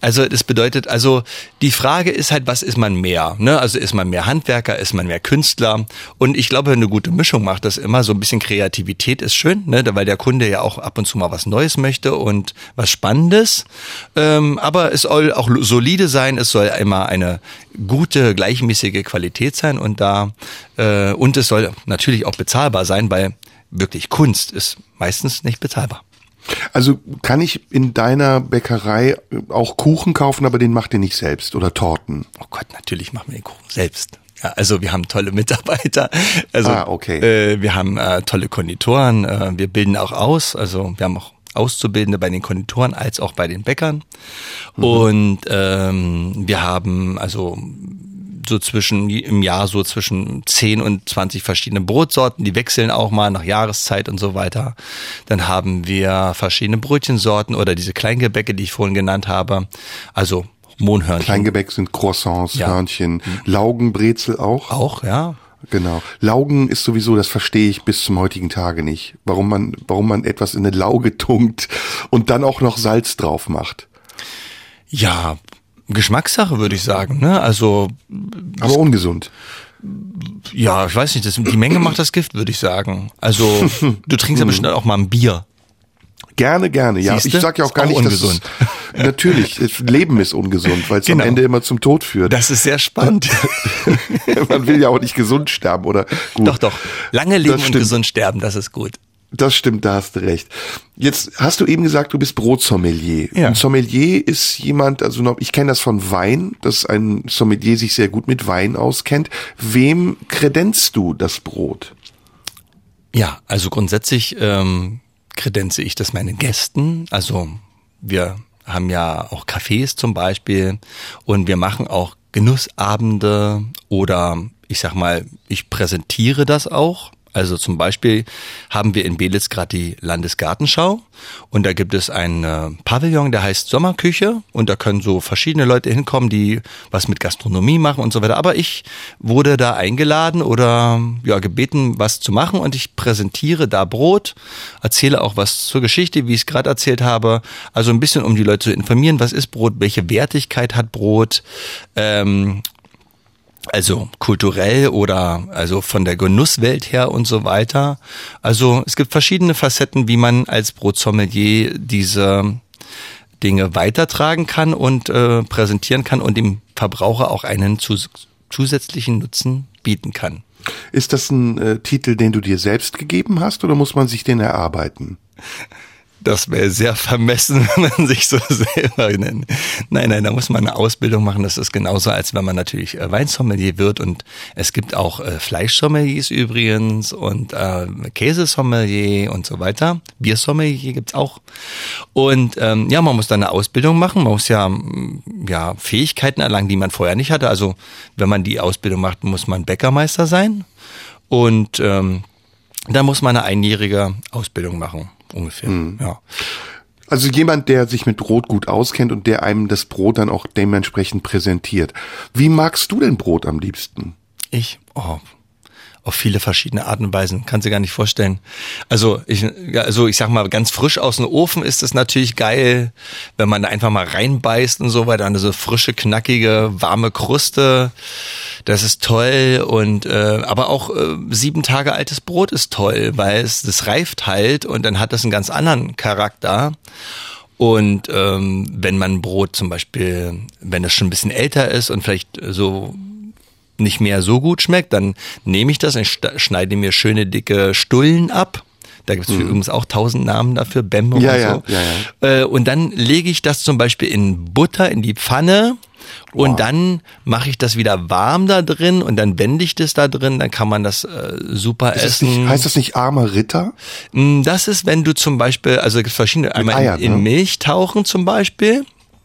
Also das bedeutet, also die Frage ist halt, was ist man mehr? Ne? Also ist man mehr Handwerker, ist man mehr Künstler? Und ich glaube, eine gute Mischung macht das immer. So ein bisschen Kreativität ist schön, ne? weil der Kunde ja auch ab und zu mal was Neues möchte und was Spannendes. Ähm, aber es soll auch solide sein, es soll immer eine gute, gleichmäßige Qualität sein und da äh, und es soll natürlich auch bezahlbar sein, weil wirklich Kunst ist meistens nicht bezahlbar. Also kann ich in deiner Bäckerei auch Kuchen kaufen, aber den macht ihr nicht selbst oder Torten? Oh Gott, natürlich machen wir den Kuchen selbst. Ja, also wir haben tolle Mitarbeiter, also ah, okay. äh, wir haben äh, tolle Konditoren, äh, wir bilden auch aus, also wir haben auch Auszubildende bei den Konditoren als auch bei den Bäckern mhm. und ähm, wir haben also so zwischen im Jahr so zwischen 10 und 20 verschiedene Brotsorten, die wechseln auch mal nach Jahreszeit und so weiter. Dann haben wir verschiedene Brötchensorten oder diese Kleingebäcke, die ich vorhin genannt habe. Also Mohnhörnchen. Kleingebäck sind Croissants, ja. Hörnchen, mhm. Laugenbrezel auch. Auch, ja. Genau. Laugen ist sowieso, das verstehe ich bis zum heutigen Tage nicht. Warum man, warum man etwas in eine Lauge (laughs) tunkt und dann auch noch Salz drauf macht. Ja, Geschmackssache, würde ich sagen. Ne? Also, aber ungesund. Ja, ich weiß nicht, das, die Menge macht das Gift, würde ich sagen. Also, (laughs) du trinkst ja bestimmt auch mal ein Bier. Gerne, gerne, ja. Siehste? Ich sag ja auch gar auch nicht, ungesund. dass es, (laughs) natürlich, Leben ist ungesund, weil es genau. am Ende immer zum Tod führt. Das ist sehr spannend. (laughs) Man will ja auch nicht gesund sterben, oder? Gut. Doch, doch. Lange leben und gesund sterben, das ist gut. Das stimmt, da hast du recht. Jetzt hast du eben gesagt, du bist Brotsommelier. Ja. Ein Sommelier ist jemand, also noch, ich kenne das von Wein, dass ein Sommelier sich sehr gut mit Wein auskennt. Wem kredenzt du das Brot? Ja, also grundsätzlich ähm, kredenze ich das meinen Gästen. Also wir haben ja auch Cafés zum Beispiel. Und wir machen auch Genussabende oder ich sag mal, ich präsentiere das auch also zum Beispiel haben wir in Belitz gerade die Landesgartenschau und da gibt es einen äh, Pavillon, der heißt Sommerküche und da können so verschiedene Leute hinkommen, die was mit Gastronomie machen und so weiter. Aber ich wurde da eingeladen oder ja gebeten, was zu machen und ich präsentiere da Brot, erzähle auch was zur Geschichte, wie ich es gerade erzählt habe. Also ein bisschen, um die Leute zu informieren, was ist Brot, welche Wertigkeit hat Brot ähm, also kulturell oder also von der Genusswelt her und so weiter. Also es gibt verschiedene Facetten, wie man als Brotsommelier diese Dinge weitertragen kann und äh, präsentieren kann und dem Verbraucher auch einen zus zusätzlichen Nutzen bieten kann. Ist das ein äh, Titel, den du dir selbst gegeben hast oder muss man sich den erarbeiten? (laughs) Das wäre sehr vermessen, (laughs) wenn man sich so selber nennt. Nein, nein, da muss man eine Ausbildung machen. Das ist genauso, als wenn man natürlich äh, Weinsommelier wird. Und es gibt auch äh, Fleischsommeliers übrigens und äh, Käsesommelier und so weiter. Biersommelier gibt's auch. Und ähm, ja, man muss da eine Ausbildung machen. Man muss ja, ja Fähigkeiten erlangen, die man vorher nicht hatte. Also wenn man die Ausbildung macht, muss man Bäckermeister sein. Und ähm, da muss man eine einjährige Ausbildung machen ungefähr. Mhm. Ja. Also jemand, der sich mit Brot gut auskennt und der einem das Brot dann auch dementsprechend präsentiert. Wie magst du denn Brot am liebsten? Ich, oh, auf viele verschiedene Arten und Weisen. Kannst du gar nicht vorstellen. Also ich, also ich sag mal, ganz frisch aus dem Ofen ist es natürlich geil, wenn man da einfach mal reinbeißt und so weiter. Eine so frische, knackige, warme Kruste. Das ist toll. Und äh, aber auch äh, sieben Tage altes Brot ist toll, weil es das reift halt und dann hat das einen ganz anderen Charakter. Und ähm, wenn man Brot zum Beispiel, wenn es schon ein bisschen älter ist und vielleicht so nicht mehr so gut schmeckt, dann nehme ich das und schneide mir schöne dicke Stullen ab. Da gibt es mhm. übrigens auch tausend Namen dafür, Bämme ja, und ja, so. Ja, ja. Äh, und dann lege ich das zum Beispiel in Butter in die Pfanne und wow. dann mache ich das wieder warm da drin und dann wende ich das da drin, dann kann man das äh, super ist essen. Das nicht, heißt das nicht armer Ritter? Mm, das ist, wenn du zum Beispiel, also es gibt verschiedene, einmal Eiern, in, in ne? Milch tauchen zum Beispiel.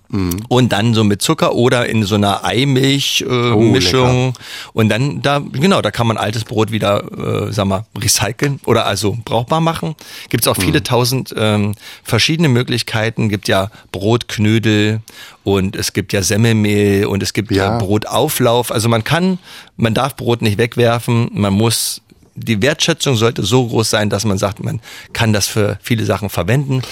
Mhm. Und dann so mit Zucker oder in so einer Eimilch-Mischung. Äh, oh, und dann da, genau, da kann man altes Brot wieder, äh, sag mal, recyceln oder also brauchbar machen. Gibt es auch viele mhm. tausend ähm, verschiedene Möglichkeiten. Gibt ja Brotknödel und es gibt ja Semmelmehl und es gibt ja. ja Brotauflauf. Also man kann, man darf Brot nicht wegwerfen, man muss die Wertschätzung sollte so groß sein, dass man sagt, man kann das für viele Sachen verwenden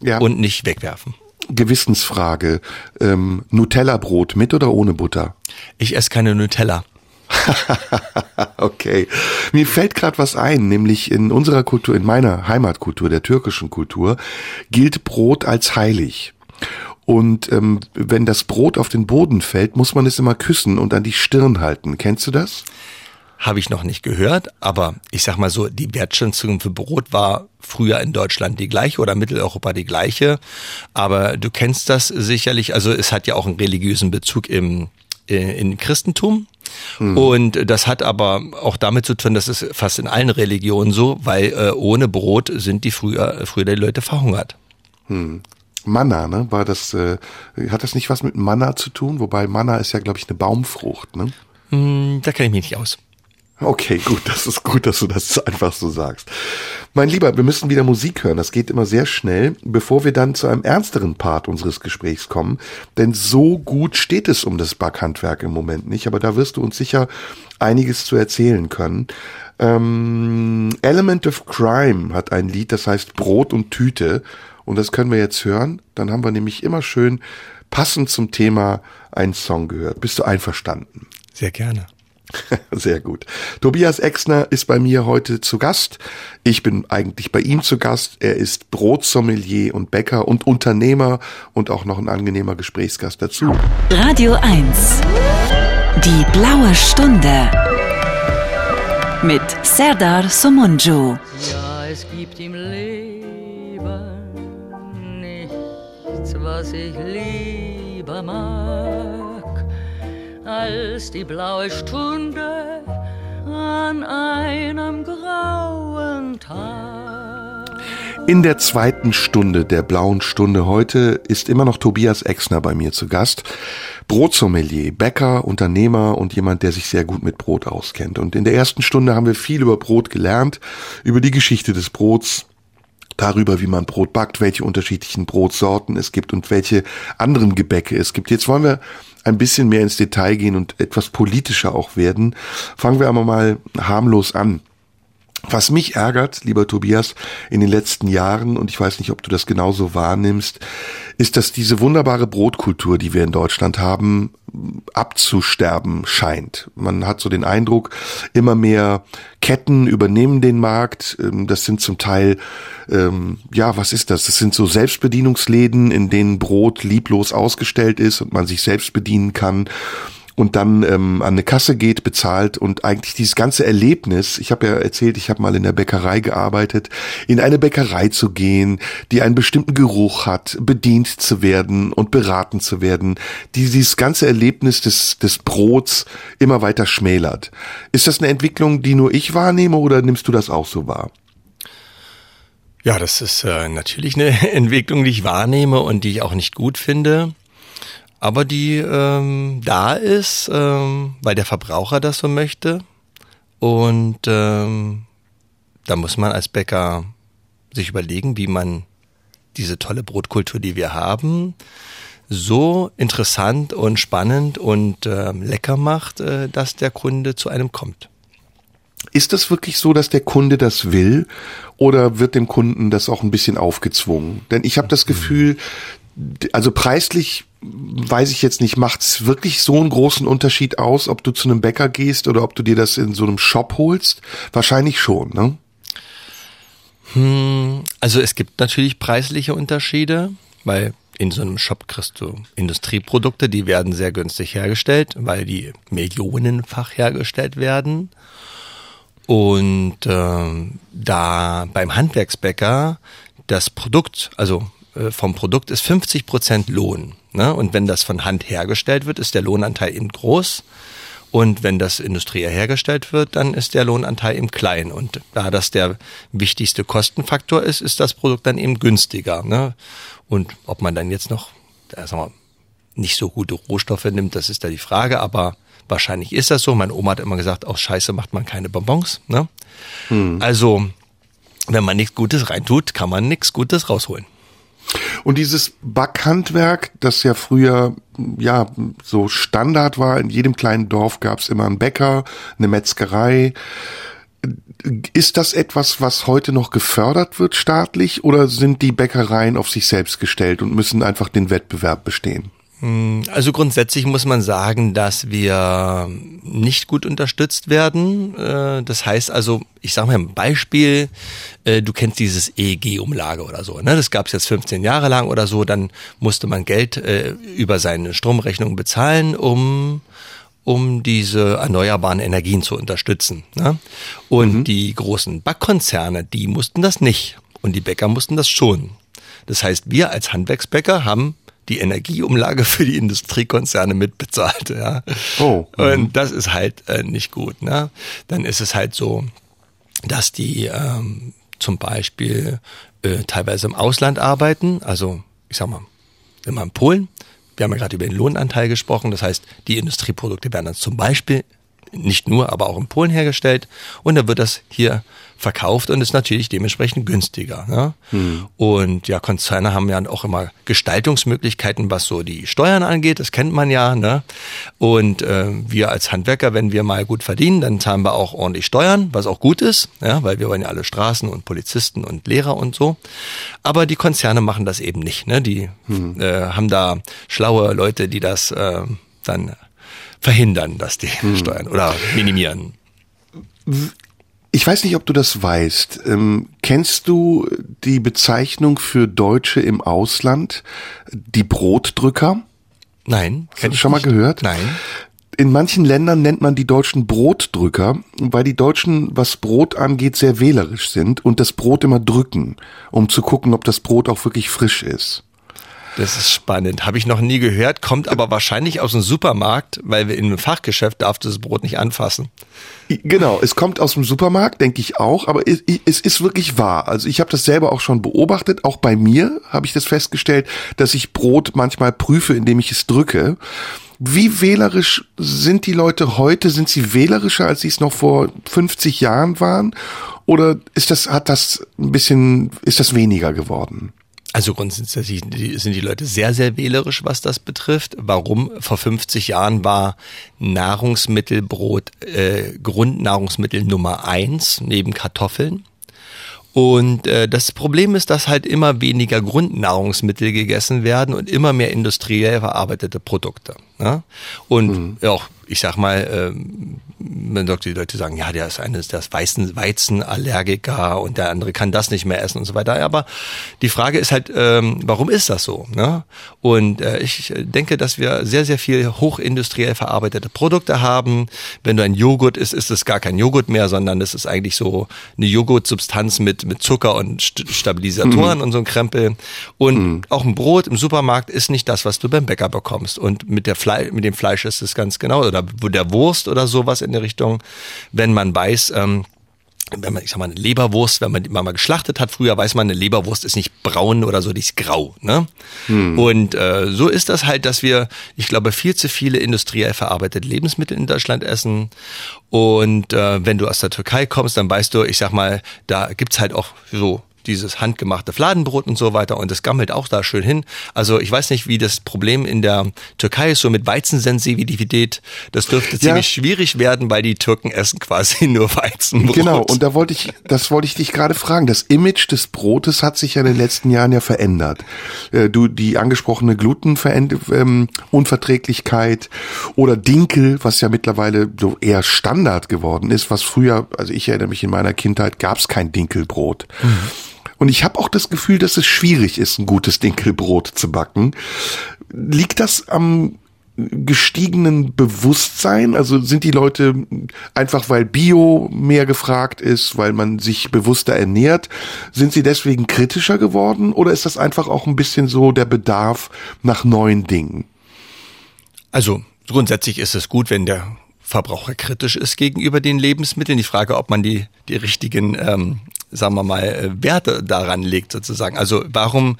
ja. und nicht wegwerfen. Gewissensfrage. Ähm, Nutella-Brot mit oder ohne Butter? Ich esse keine Nutella. (laughs) okay. Mir fällt gerade was ein, nämlich in unserer Kultur, in meiner Heimatkultur, der türkischen Kultur, gilt Brot als heilig. Und ähm, wenn das Brot auf den Boden fällt, muss man es immer küssen und an die Stirn halten. Kennst du das? Habe ich noch nicht gehört, aber ich sag mal so, die Wertschätzung für Brot war früher in Deutschland die gleiche oder Mitteleuropa die gleiche. Aber du kennst das sicherlich, also es hat ja auch einen religiösen Bezug im, äh, in Christentum. Mhm. Und das hat aber auch damit zu tun, dass es fast in allen Religionen so, weil äh, ohne Brot sind die früher, früher die Leute verhungert. Hm. Manna, ne? War das, äh, hat das nicht was mit Manna zu tun? Wobei Manna ist ja, glaube ich, eine Baumfrucht, ne? Hm, da kenne ich mich nicht aus. Okay, gut, das ist gut, dass du das einfach so sagst. Mein Lieber, wir müssen wieder Musik hören. Das geht immer sehr schnell, bevor wir dann zu einem ernsteren Part unseres Gesprächs kommen. Denn so gut steht es um das Backhandwerk im Moment nicht. Aber da wirst du uns sicher einiges zu erzählen können. Ähm, Element of Crime hat ein Lied, das heißt Brot und Tüte. Und das können wir jetzt hören. Dann haben wir nämlich immer schön passend zum Thema einen Song gehört. Bist du einverstanden? Sehr gerne. (laughs) Sehr gut. Tobias Exner ist bei mir heute zu Gast. Ich bin eigentlich bei ihm zu Gast. Er ist Brotsommelier und Bäcker und Unternehmer und auch noch ein angenehmer Gesprächsgast dazu. Radio 1. Die blaue Stunde. Mit Serdar Somunju. Ja, es gibt gibt im Leben nichts, was ich lieber mag, als die blaue Stunde an einem grauen Tag. In der zweiten Stunde der blauen Stunde heute ist immer noch Tobias Exner bei mir zu Gast. Brotsommelier, Bäcker, Unternehmer und jemand, der sich sehr gut mit Brot auskennt. Und in der ersten Stunde haben wir viel über Brot gelernt, über die Geschichte des Brots, darüber, wie man Brot backt, welche unterschiedlichen Brotsorten es gibt und welche anderen Gebäcke es gibt. Jetzt wollen wir ein bisschen mehr ins Detail gehen und etwas politischer auch werden. Fangen wir aber mal harmlos an. Was mich ärgert, lieber Tobias, in den letzten Jahren, und ich weiß nicht, ob du das genauso wahrnimmst, ist, dass diese wunderbare Brotkultur, die wir in Deutschland haben, abzusterben scheint. Man hat so den Eindruck, immer mehr Ketten übernehmen den Markt. Ähm, das sind zum Teil, ähm, ja, was ist das? Das sind so Selbstbedienungsläden, in denen Brot lieblos ausgestellt ist und man sich selbst bedienen kann und dann ähm, an eine Kasse geht, bezahlt und eigentlich dieses ganze Erlebnis, ich habe ja erzählt, ich habe mal in der Bäckerei gearbeitet, in eine Bäckerei zu gehen, die einen bestimmten Geruch hat, bedient zu werden und beraten zu werden, die dieses ganze Erlebnis des, des Brots immer weiter schmälert. Ist das eine Entwicklung, die nur ich wahrnehme oder nimmst du das auch so wahr? Ja, das ist äh, natürlich eine (laughs) Entwicklung, die ich wahrnehme und die ich auch nicht gut finde aber die ähm, da ist, ähm, weil der Verbraucher das so möchte. Und ähm, da muss man als Bäcker sich überlegen, wie man diese tolle Brotkultur, die wir haben, so interessant und spannend und äh, lecker macht, äh, dass der Kunde zu einem kommt. Ist das wirklich so, dass der Kunde das will oder wird dem Kunden das auch ein bisschen aufgezwungen? Denn ich habe das Gefühl, also preislich weiß ich jetzt nicht, macht es wirklich so einen großen Unterschied aus, ob du zu einem Bäcker gehst oder ob du dir das in so einem Shop holst? Wahrscheinlich schon, ne? Hm, also es gibt natürlich preisliche Unterschiede, weil in so einem Shop kriegst du Industrieprodukte, die werden sehr günstig hergestellt, weil die millionenfach hergestellt werden. Und äh, da beim Handwerksbäcker das Produkt, also äh, vom Produkt ist 50 Prozent Lohn. Ne? Und wenn das von Hand hergestellt wird, ist der Lohnanteil eben groß. Und wenn das industriell hergestellt wird, dann ist der Lohnanteil eben klein. Und da das der wichtigste Kostenfaktor ist, ist das Produkt dann eben günstiger. Ne? Und ob man dann jetzt noch, sagen wir, nicht so gute Rohstoffe nimmt, das ist da die Frage. Aber wahrscheinlich ist das so. Meine Oma hat immer gesagt, aus Scheiße macht man keine Bonbons. Ne? Hm. Also, wenn man nichts Gutes reintut, kann man nichts Gutes rausholen. Und dieses Backhandwerk, das ja früher ja so Standard war, in jedem kleinen Dorf gab es immer einen Bäcker, eine Metzgerei. Ist das etwas, was heute noch gefördert wird staatlich oder sind die Bäckereien auf sich selbst gestellt und müssen einfach den Wettbewerb bestehen? Hm, also grundsätzlich muss man sagen, dass wir nicht gut unterstützt werden. Äh, das heißt also, ich sage mal ein Beispiel, äh, du kennst dieses EEG-Umlage oder so. Ne? Das gab es jetzt 15 Jahre lang oder so, dann musste man Geld äh, über seine Stromrechnung bezahlen, um um diese erneuerbaren Energien zu unterstützen. Ne? Und mhm. die großen Backkonzerne, die mussten das nicht. Und die Bäcker mussten das schon. Das heißt, wir als Handwerksbäcker haben die Energieumlage für die Industriekonzerne mitbezahlt. Ja. Oh. Mhm. Und das ist halt äh, nicht gut. Ne? Dann ist es halt so, dass die ähm, zum Beispiel äh, teilweise im Ausland arbeiten. Also ich sag mal, wenn man in Polen, wir haben ja gerade über den Lohnanteil gesprochen, das heißt, die Industrieprodukte werden dann zum Beispiel nicht nur, aber auch in Polen hergestellt und dann wird das hier verkauft und ist natürlich dementsprechend günstiger. Ne? Hm. Und ja, Konzerne haben ja auch immer Gestaltungsmöglichkeiten, was so die Steuern angeht, das kennt man ja. Ne? Und äh, wir als Handwerker, wenn wir mal gut verdienen, dann zahlen wir auch ordentlich Steuern, was auch gut ist, ja, weil wir wollen ja alle Straßen und Polizisten und Lehrer und so. Aber die Konzerne machen das eben nicht. Ne? Die hm. äh, haben da schlaue Leute, die das äh, dann verhindern, dass die hm. steuern oder minimieren. Ich weiß nicht, ob du das weißt. Ähm, kennst du die Bezeichnung für Deutsche im Ausland, die Brotdrücker? Nein. Hast du schon nicht. mal gehört? Nein. in manchen Ländern nennt man die Deutschen Brotdrücker, weil die Deutschen, was Brot angeht, sehr wählerisch sind und das Brot immer drücken, um zu gucken, ob das Brot auch wirklich frisch ist. Das ist spannend. Habe ich noch nie gehört, kommt aber wahrscheinlich aus dem Supermarkt, weil wir in einem Fachgeschäft darf das Brot nicht anfassen. Genau, es kommt aus dem Supermarkt, denke ich auch, aber es, es ist wirklich wahr. Also ich habe das selber auch schon beobachtet, auch bei mir habe ich das festgestellt, dass ich Brot manchmal prüfe, indem ich es drücke. Wie wählerisch sind die Leute heute? Sind sie wählerischer, als sie es noch vor 50 Jahren waren? Oder ist das, hat das ein bisschen, ist das weniger geworden? Also grundsätzlich sind die Leute sehr, sehr wählerisch, was das betrifft. Warum? Vor 50 Jahren war Nahrungsmittelbrot äh, Grundnahrungsmittel Nummer eins neben Kartoffeln. Und äh, das Problem ist, dass halt immer weniger Grundnahrungsmittel gegessen werden und immer mehr industriell verarbeitete Produkte. Ne? Und mhm. auch, ich sag mal, ähm, man sagt, die Leute sagen, ja, der ist eines der Weizen, Weizenallergiker und der andere kann das nicht mehr essen und so weiter. Aber die Frage ist halt, ähm, warum ist das so? Ne? Und äh, ich denke, dass wir sehr, sehr viel hochindustriell verarbeitete Produkte haben. Wenn du ein Joghurt isst, ist es gar kein Joghurt mehr, sondern es ist eigentlich so eine Joghurtsubstanz mit, mit Zucker und St Stabilisatoren mhm. und so ein Krempel. Und mhm. auch ein Brot im Supermarkt ist nicht das, was du beim Bäcker bekommst. Und mit, der Fle mit dem Fleisch ist es ganz genau. Oder der Wurst oder sowas in der Richtung, wenn man weiß, ähm, wenn man, ich sag mal, eine Leberwurst, wenn man die mal geschlachtet hat, früher weiß man, eine Leberwurst ist nicht braun oder so, die ist grau. Ne? Hm. Und äh, so ist das halt, dass wir, ich glaube, viel zu viele industriell verarbeitete Lebensmittel in Deutschland essen. Und äh, wenn du aus der Türkei kommst, dann weißt du, ich sag mal, da gibt's halt auch so dieses handgemachte Fladenbrot und so weiter und das gammelt auch da schön hin. Also ich weiß nicht, wie das Problem in der Türkei ist, so mit Weizensensitivität. Das dürfte ja. ziemlich schwierig werden, weil die Türken essen quasi (laughs) nur Weizenbrot. Genau, und da wollte ich, das wollte ich dich gerade fragen. Das Image des Brotes hat sich ja in den letzten Jahren ja verändert. Äh, du, die angesprochene Glutenunverträglichkeit ähm, oder Dinkel, was ja mittlerweile so eher Standard geworden ist, was früher, also ich erinnere mich in meiner Kindheit, gab es kein Dinkelbrot. Mhm. Und ich habe auch das Gefühl, dass es schwierig ist, ein gutes Dinkelbrot zu backen. Liegt das am gestiegenen Bewusstsein? Also sind die Leute einfach, weil Bio mehr gefragt ist, weil man sich bewusster ernährt, sind sie deswegen kritischer geworden? Oder ist das einfach auch ein bisschen so der Bedarf nach neuen Dingen? Also grundsätzlich ist es gut, wenn der Verbraucher kritisch ist gegenüber den Lebensmitteln. Die Frage, ob man die, die richtigen ähm, sagen wir mal, äh, Werte daran legt sozusagen. Also warum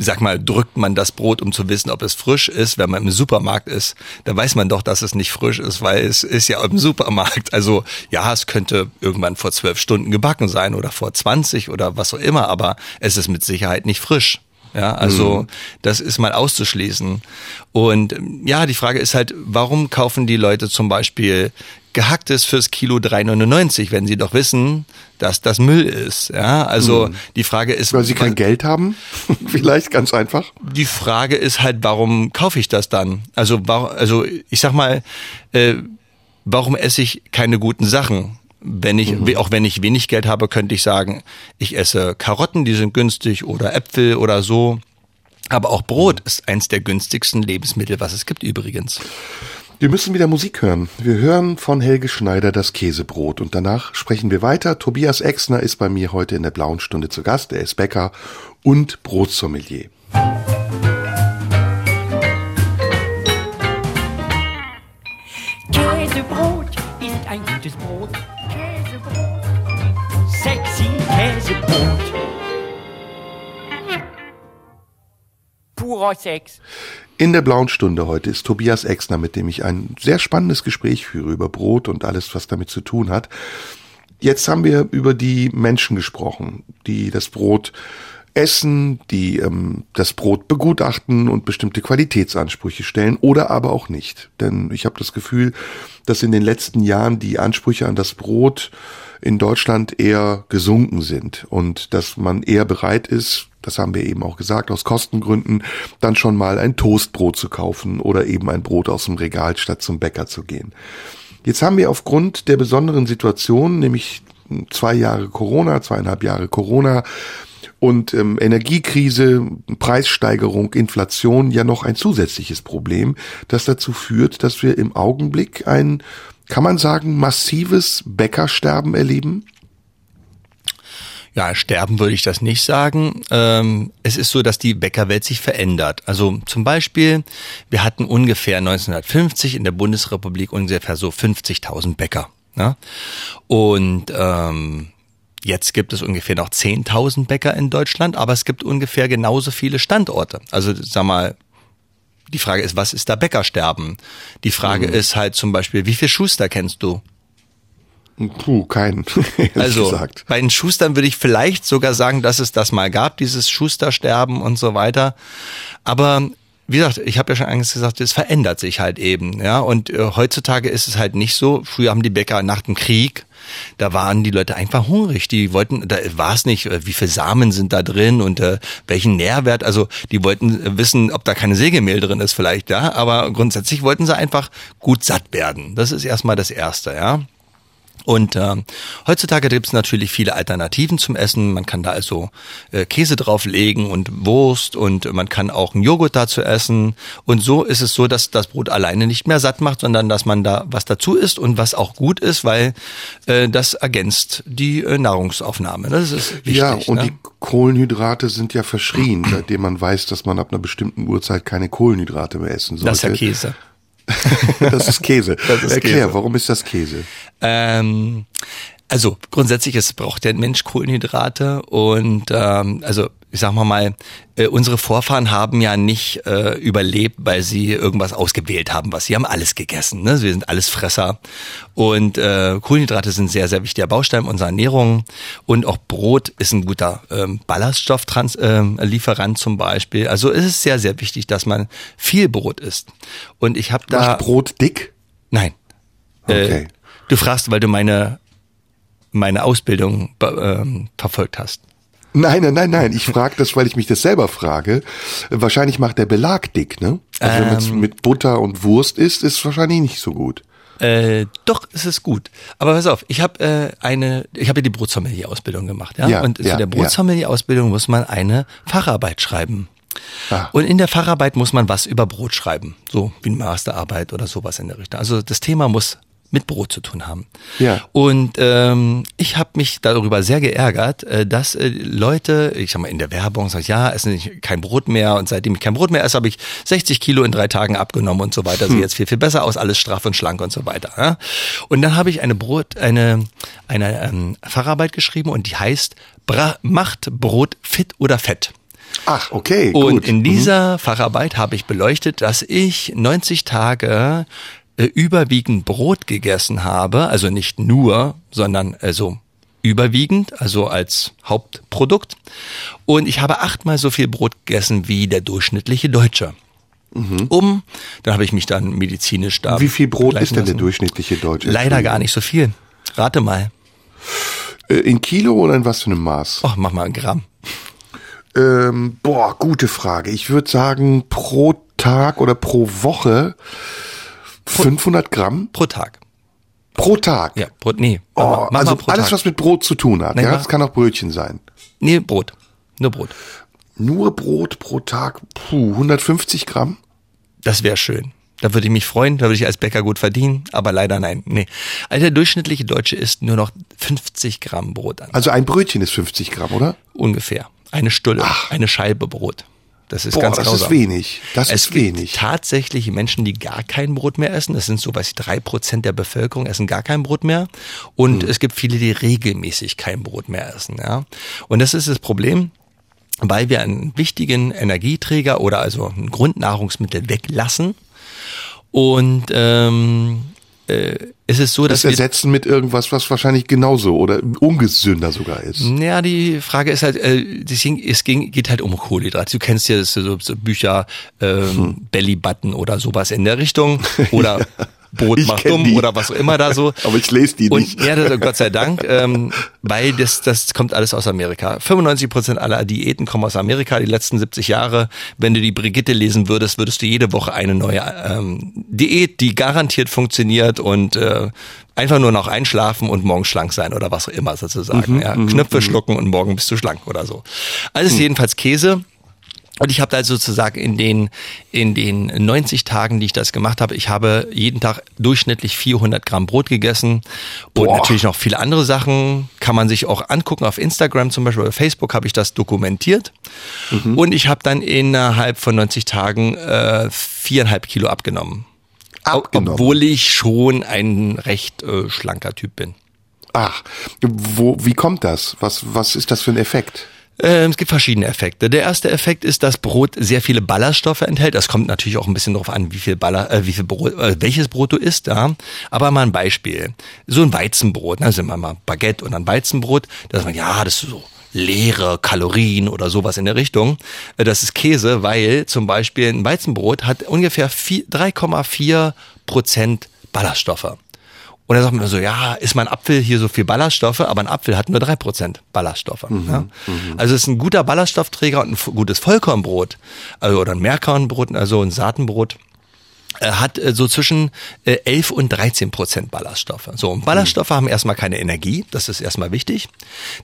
sag mal, drückt man das Brot, um zu wissen, ob es frisch ist. Wenn man im Supermarkt ist, dann weiß man doch, dass es nicht frisch ist, weil es ist ja im Supermarkt. Also ja, es könnte irgendwann vor zwölf Stunden gebacken sein oder vor 20 oder was auch immer, aber es ist mit Sicherheit nicht frisch. Ja, also mhm. das ist mal auszuschließen. Und ja, die Frage ist halt, warum kaufen die Leute zum Beispiel gehacktes fürs Kilo 3,99, wenn sie doch wissen, dass das Müll ist. Ja, also mhm. die Frage ist, weil sie kein Geld haben, (laughs) vielleicht ganz einfach. Die Frage ist halt, warum kaufe ich das dann? Also, also ich sag mal, äh, warum esse ich keine guten Sachen? Wenn ich, mhm. auch wenn ich wenig Geld habe, könnte ich sagen, ich esse Karotten, die sind günstig oder Äpfel oder so. Aber auch Brot ist eins der günstigsten Lebensmittel, was es gibt übrigens. Wir müssen wieder Musik hören. Wir hören von Helge Schneider das Käsebrot und danach sprechen wir weiter. Tobias Exner ist bei mir heute in der blauen Stunde zu Gast. Er ist Bäcker und Brotsommelier. Käsebrot ist ein gutes Brot. Käsebrot. Sexy Käsebrot. Purer Sex. In der blauen Stunde heute ist Tobias Exner, mit dem ich ein sehr spannendes Gespräch führe über Brot und alles, was damit zu tun hat. Jetzt haben wir über die Menschen gesprochen, die das Brot essen, die ähm, das Brot begutachten und bestimmte Qualitätsansprüche stellen oder aber auch nicht. Denn ich habe das Gefühl, dass in den letzten Jahren die Ansprüche an das Brot in Deutschland eher gesunken sind und dass man eher bereit ist, das haben wir eben auch gesagt, aus Kostengründen, dann schon mal ein Toastbrot zu kaufen oder eben ein Brot aus dem Regal statt zum Bäcker zu gehen. Jetzt haben wir aufgrund der besonderen Situation, nämlich zwei Jahre Corona, zweieinhalb Jahre Corona, und ähm, Energiekrise, Preissteigerung, Inflation ja noch ein zusätzliches Problem, das dazu führt, dass wir im Augenblick ein, kann man sagen, massives Bäckersterben erleben? Ja, sterben würde ich das nicht sagen. Ähm, es ist so, dass die Bäckerwelt sich verändert. Also zum Beispiel, wir hatten ungefähr 1950 in der Bundesrepublik ungefähr so 50.000 Bäcker. Ne? Und ähm, Jetzt gibt es ungefähr noch 10.000 Bäcker in Deutschland, aber es gibt ungefähr genauso viele Standorte. Also sag mal, die Frage ist, was ist da Bäckersterben? Die Frage mhm. ist halt zum Beispiel, wie viel Schuster kennst du? Puh, keinen. (laughs) also gesagt. bei den Schustern würde ich vielleicht sogar sagen, dass es das mal gab, dieses Schustersterben und so weiter. Aber wie gesagt, ich habe ja schon eigentlich gesagt, es verändert sich halt eben, ja. Und äh, heutzutage ist es halt nicht so. Früher haben die Bäcker nach dem Krieg da waren die Leute einfach hungrig. Die wollten, da war es nicht, äh, wie viel Samen sind da drin und äh, welchen Nährwert. Also die wollten wissen, ob da keine Sägemehl drin ist vielleicht, ja. Aber grundsätzlich wollten sie einfach gut satt werden. Das ist erstmal das Erste, ja. Und äh, heutzutage gibt es natürlich viele Alternativen zum Essen. Man kann da also äh, Käse drauflegen und Wurst und man kann auch einen Joghurt dazu essen. Und so ist es so, dass das Brot alleine nicht mehr satt macht, sondern dass man da was dazu isst und was auch gut ist, weil äh, das ergänzt die äh, Nahrungsaufnahme. Das ist wichtig. Ja, und ne? die Kohlenhydrate sind ja verschrien, seitdem man weiß, dass man ab einer bestimmten Uhrzeit keine Kohlenhydrate mehr essen sollte. Das ist ja Käse. (laughs) das ist Käse. Das ist Erklär, Käse. warum ist das Käse? Ähm, also grundsätzlich, es braucht der Mensch Kohlenhydrate und ähm, also ich sag mal mal, äh, unsere Vorfahren haben ja nicht äh, überlebt, weil sie irgendwas ausgewählt haben, was sie haben alles gegessen. Ne? Wir sind alles Fresser und äh, Kohlenhydrate sind sehr sehr wichtiger Baustein unserer Ernährung und auch Brot ist ein guter ähm, Ballaststofflieferant äh, zum Beispiel. Also es ist sehr sehr wichtig, dass man viel Brot isst. Und ich habe da Macht Brot dick? Nein. Äh, okay. Äh, du fragst, weil du meine meine Ausbildung ähm, verfolgt hast. Nein, nein, nein, nein. Ich frage das, weil ich mich das selber frage. Wahrscheinlich macht der Belag dick, ne? Also ähm, wenn man mit Butter und Wurst isst, ist es wahrscheinlich nicht so gut. Äh, doch, es ist gut. Aber pass auf, ich habe äh, eine, ich habe ja die Brotsommelier-Ausbildung gemacht, ja. ja und ja, für der Brotsommelier-Ausbildung muss man eine Facharbeit schreiben. Ah. Und in der Facharbeit muss man was über Brot schreiben, so wie eine Masterarbeit oder sowas in der Richtung. Also das Thema muss mit Brot zu tun haben. Ja. Und ähm, ich habe mich darüber sehr geärgert, äh, dass äh, Leute, ich sag mal in der Werbung, sagen, ja, essen nicht kein Brot mehr und seitdem ich kein Brot mehr esse, habe ich 60 Kilo in drei Tagen abgenommen und so weiter. Hm. Sieht jetzt viel viel besser aus, alles straff und schlank und so weiter. Ja? Und dann habe ich eine Brot, eine eine ähm, Facharbeit geschrieben und die heißt Bra macht Brot fit oder fett. Ach, okay. Und gut. in dieser mhm. Facharbeit habe ich beleuchtet, dass ich 90 Tage äh, überwiegend Brot gegessen habe, also nicht nur, sondern also überwiegend, also als Hauptprodukt. Und ich habe achtmal so viel Brot gegessen wie der durchschnittliche Deutsche. Mhm. Um, dann habe ich mich dann medizinisch da. Wie viel Brot ist denn der durchschnittliche Deutsche? Leider gar nicht so viel. Rate mal. Äh, in Kilo oder in was für einem Maß? Ach, mach mal ein Gramm. Ähm, boah, gute Frage. Ich würde sagen, pro Tag oder pro Woche 500 Gramm? Pro Tag. Pro Tag? Ja, Brot, nee. Oh, mach also alles, Tag. was mit Brot zu tun hat. Nein, ja, das kann auch Brötchen sein. Nee, Brot. Nur Brot. Nur Brot pro Tag? Puh, 150 Gramm? Das wäre schön. Da würde ich mich freuen, da würde ich als Bäcker gut verdienen, aber leider nein. Nee. Also der durchschnittliche Deutsche isst nur noch 50 Gramm Brot an. Also ein Brötchen ist 50 Gramm, oder? Ungefähr. Eine Stulle, Ach. eine Scheibe Brot. Das ist Boah, ganz das grausam. ist wenig. Das es ist wenig. tatsächlich Menschen, die gar kein Brot mehr essen. Das sind so, weiß ich, drei Prozent der Bevölkerung essen gar kein Brot mehr. Und hm. es gibt viele, die regelmäßig kein Brot mehr essen. Ja. Und das ist das Problem weil wir einen wichtigen Energieträger oder also ein Grundnahrungsmittel weglassen und ähm, äh, es ist so, dass das ersetzen mit irgendwas, was wahrscheinlich genauso oder ungesünder sogar ist. Ja, die Frage ist halt, äh, deswegen, es ging, geht halt um Kohlenhydrate. Du kennst ja so, so Bücher, ähm, hm. Belly Button oder sowas in der Richtung oder (laughs) Brot Ich macht dumm die. oder was auch immer da so. (laughs) Aber ich lese die Und nicht. ja, das, Gott sei Dank, ähm, weil das, das kommt alles aus Amerika. 95 Prozent aller Diäten kommen aus Amerika, die letzten 70 Jahre. Wenn du die Brigitte lesen würdest, würdest du jede Woche eine neue ähm, Diät, die garantiert funktioniert und äh, einfach nur noch einschlafen und morgen schlank sein oder was auch immer sozusagen. ja, Knöpfe schlucken und morgen bist du schlank oder so. Alles jedenfalls Käse. Und ich habe da sozusagen in den, in den 90 Tagen, die ich das gemacht habe, ich habe jeden Tag durchschnittlich 400 Gramm Brot gegessen und Boah. natürlich noch viele andere Sachen kann man sich auch angucken. Auf Instagram zum Beispiel oder Facebook habe ich das dokumentiert. Und ich habe dann innerhalb von 90 Tagen äh, viereinhalb Kilo abgenommen. Abgenommen. Obwohl ich schon ein recht äh, schlanker Typ bin. Ach, wo, wie kommt das? Was, was ist das für ein Effekt? Ähm, es gibt verschiedene Effekte. Der erste Effekt ist, dass Brot sehr viele Ballaststoffe enthält. Das kommt natürlich auch ein bisschen darauf an, wie viel Baller, äh, wie viel Brot, äh, welches Brot du isst. Ja? Aber mal ein Beispiel: So ein Weizenbrot, ne, sind wir mal Baguette und ein Weizenbrot. Da sagt man, ja, das ist so leere Kalorien oder sowas in der Richtung. Äh, Das ist Käse, weil zum Beispiel ein Weizenbrot hat ungefähr vier- 3,4 Prozent Ballaststoffe. Und dann sagt man so, ja, ist mein Apfel hier so viel Ballaststoffe, aber ein Apfel hat nur drei Prozent Ballaststoffe. ja? Also es ist ein guter Ballaststoffträger und ein gutes Vollkornbrot, also oder ein Mehrkornbrot, also ein Saatenbrot, äh, hat äh, so zwischen äh, 11 und 13 Prozent Ballaststoffe. So, und Ballaststoffe haben erstmal keine Energie, das ist erstmal wichtig.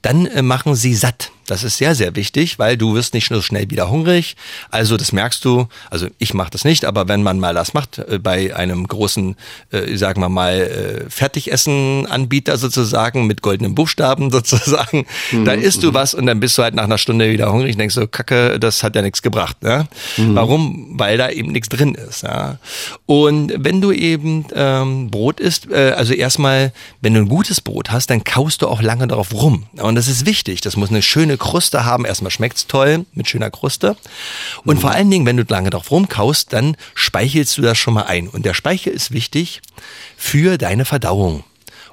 Dann machen sie satt. Das ist sehr, sehr wichtig, weil du wirst nicht so schnell wieder hungrig. Also das merkst du, also ich mache das nicht, aber wenn man mal das macht äh, bei einem großen, äh, sagen wir mal, äh, Fertigessen-Anbieter sozusagen mit goldenen Buchstaben (laughs) sozusagen, da isst du was und dann bist du halt nach einer Stunde wieder hungrig und denkst so, Kacke, das hat ja nichts gebracht. Ne? Warum? Weil da eben nichts drin ist. Ja? Und wenn du eben ähm, Brot isst, äh, also erstmal, wenn du ein gutes Brot hast, dann kaust du auch lange darauf rum. Und das ist wichtig. Das muss eine schöne Kruste haben. Erstmal schmeckt's toll mit schöner Kruste. Und vor allen Dingen, wenn du lange darauf rumkaust, dann speichelst du das schon mal ein. Und der Speichel ist wichtig für deine Verdauung.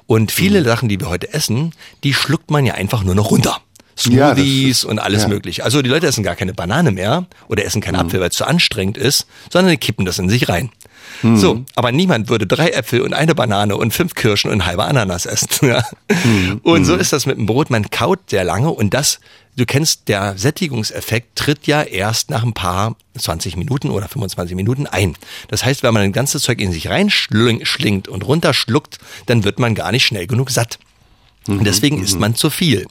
Und viele Sachen, die wir heute essen, die schluckt man ja einfach nur noch runter. Ja, Smoothies ist- und alles ja. mögliche. Also die Leute essen gar keine Banane mehr oder essen keinen Apfel, weil es zu anstrengend ist, sondern die kippen das in sich rein. So, aber niemand würde drei Äpfel und eine Banane und fünf Kirschen und halbe Ananas essen. (laughs) Ja. Und so ist das mit dem Brot. Man kaut sehr lange und das, du kennst, der Sättigungseffekt tritt ja erst nach ein paar 20 Minuten oder 25 Minuten ein. Das heißt, wenn man ein ganzes Zeug in sich reinschlingt und runterschluckt, dann wird man gar nicht schnell genug satt. Und deswegen isst man zu viel.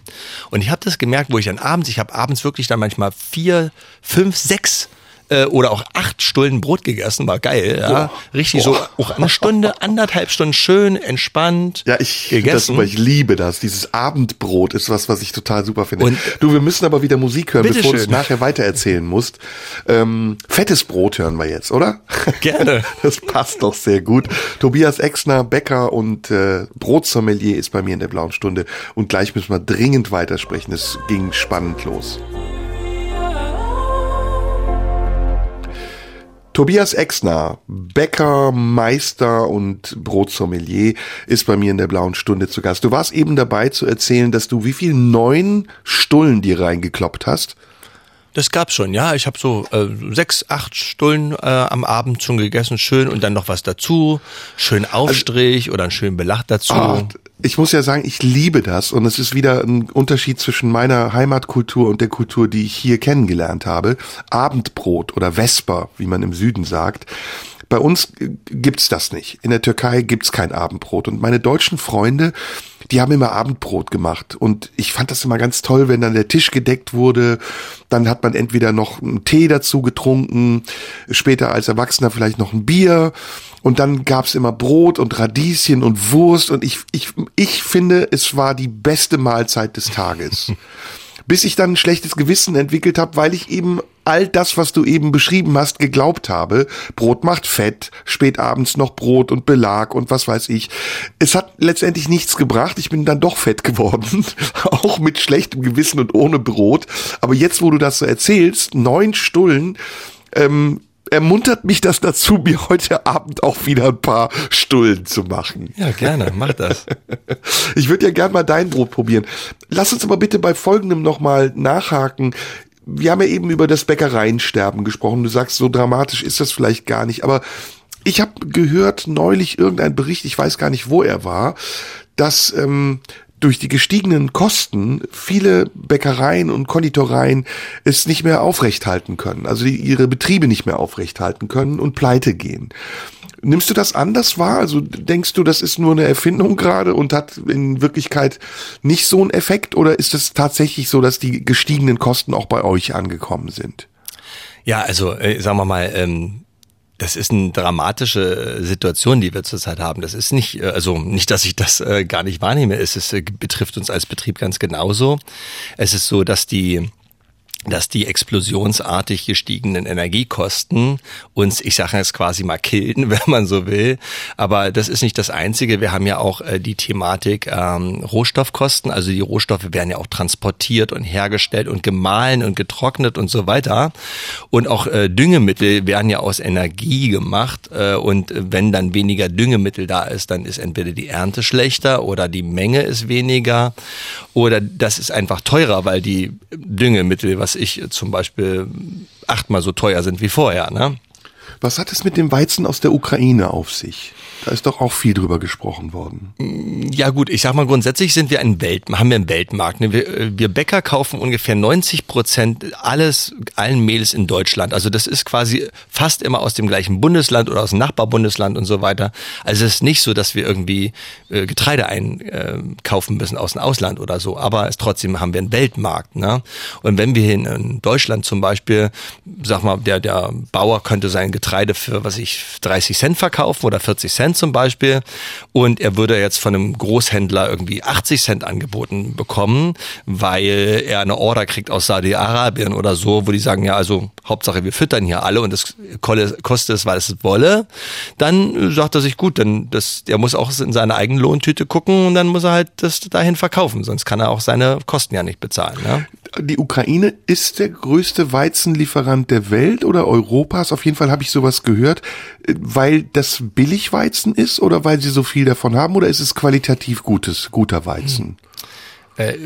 Und ich habe das gemerkt, wo ich dann abends, ich habe abends wirklich dann manchmal vier, fünf, sechs äh, oder auch acht Stunden Brot gegessen, war geil, ja. Richtig so, auch eine Stunde, anderthalb Stunden schön, entspannt Ja, ich, das, gegessen. aber ich liebe das. Dieses Abendbrot ist was, was ich total super finde. Und- du, wir müssen aber wieder Musik hören, bevor du es schön. nachher weitererzählen musst. Ähm, fettes Brot hören wir jetzt, oder? Gerne. (laughs) Das passt doch sehr gut. Tobias Exner, Bäcker und äh, Brotsommelier ist bei mir in der blauen Stunde. Und gleich müssen wir dringend weitersprechen. Es ging spannend los. Tobias Exner, Bäcker, Meister und Brotsommelier, ist bei mir in der blauen Stunde zu Gast. Du warst eben dabei zu erzählen, dass du wie viel neun Stullen dir reingekloppt hast. Das gab's schon, ja. Ich habe so äh, sechs, acht Stunden äh, am Abend schon gegessen, schön und dann noch was dazu, schön Aufstrich oder einen schönen Belag dazu. Ah, ich muss ja sagen, ich liebe das und es ist wieder ein Unterschied zwischen meiner Heimatkultur und der Kultur, die ich hier kennengelernt habe. Abendbrot oder Vesper, wie man im Süden sagt. Bei uns gibt's das nicht. In der Türkei gibt's kein Abendbrot. Und meine deutschen Freunde, die haben immer Abendbrot gemacht. Und ich fand das immer ganz toll, wenn dann der Tisch gedeckt wurde. Dann hat man entweder noch einen Tee dazu getrunken, später als Erwachsener vielleicht noch ein Bier. Und dann gab's immer Brot und Radieschen und Wurst. Und ich, ich, ich finde, es war die beste Mahlzeit des Tages. (laughs) Bis ich dann ein schlechtes Gewissen entwickelt habe, weil ich eben all das, was du eben beschrieben hast, geglaubt habe. Brot macht Fett, spät abends noch Brot und Belag und was weiß ich. Es hat letztendlich nichts gebracht. Ich bin dann doch fett geworden, (laughs) auch mit schlechtem Gewissen und ohne Brot. Aber jetzt, wo du das so erzählst, neun Stullen, ähm, ermuntert mich das dazu, mir heute Abend auch wieder ein paar Stullen zu machen. Ja, gerne, mach das. (laughs) Ich würde ja gern mal dein Brot probieren. Lass uns aber bitte bei folgendem nochmal nachhaken. Wir haben ja eben über das Bäckereiensterben gesprochen. Du sagst, so dramatisch ist das vielleicht gar nicht, aber ich habe gehört neulich irgendein Bericht, ich weiß gar nicht, wo er war, dass ähm, durch die gestiegenen Kosten viele Bäckereien und Konditoreien es nicht mehr aufrechthalten können, also die, ihre Betriebe nicht mehr aufrechthalten können und pleite gehen. Nimmst du das anders wahr? Also denkst du, das ist nur eine Erfindung gerade und hat in Wirklichkeit nicht so einen Effekt? Oder ist es tatsächlich so, dass die gestiegenen Kosten auch bei euch angekommen sind? Ja, also äh, sagen wir mal, ähm, das ist eine dramatische Situation, die wir zurzeit haben. Das ist nicht, äh, also nicht, dass ich das äh, gar nicht wahrnehme. Es ist, äh, betrifft uns als Betrieb ganz genauso. Es ist so, dass die dass die explosionsartig gestiegenen Energiekosten uns, ich sage jetzt quasi mal killen, (laughs) wenn man so will. Aber das ist nicht das Einzige. Wir haben ja auch äh, die Thematik ähm, Rohstoffkosten. Also die Rohstoffe werden ja auch transportiert und hergestellt und gemahlen und getrocknet und so weiter. Und auch äh, Düngemittel werden ja aus Energie gemacht. Äh, und wenn dann weniger Düngemittel da ist, dann ist entweder die Ernte schlechter oder die Menge ist weniger oder das ist einfach teurer, weil die Düngemittel, was ich zum Beispiel achtmal so teuer sind wie vorher. Ne? Was hat es mit dem Weizen aus der Ukraine auf sich? Da ist doch auch viel drüber gesprochen worden. Ja gut, ich sag mal grundsätzlich sind wir ein Welt, haben wir einen Weltmarkt. Ne? Wir, äh, wir Bäcker kaufen ungefähr 90 Prozent alles, allen Mehls in Deutschland. Also das ist quasi fast immer aus dem gleichen Bundesland oder aus dem Nachbarbundesland und so weiter. Also es ist nicht so, dass wir irgendwie äh, Getreide einkaufen müssen aus dem Ausland oder so. Aber es, trotzdem haben wir einen Weltmarkt. Ne? Und wenn wir in, in Deutschland zum Beispiel, sag mal, der, der Bauer könnte sein Getreide für, was ich, 30 Cent verkaufen oder 40 Cent Cent zum Beispiel und er würde jetzt von einem Großhändler irgendwie 80 Cent angeboten bekommen, weil er eine Order kriegt aus Saudi-Arabien oder so, wo die sagen, ja, also Hauptsache wir füttern hier alle und das kostet es, weil es wolle, dann sagt er sich, gut, dann das, der muss auch in seine eigene Lohntüte gucken und dann muss er halt das dahin verkaufen, sonst kann er auch seine Kosten ja nicht bezahlen. Ne? Die Ukraine ist der größte Weizenlieferant der Welt oder Europas, auf jeden Fall habe ich sowas gehört, weil das Billigweizen ist oder weil sie so viel davon haben oder ist es qualitativ gutes, guter Weizen? Hm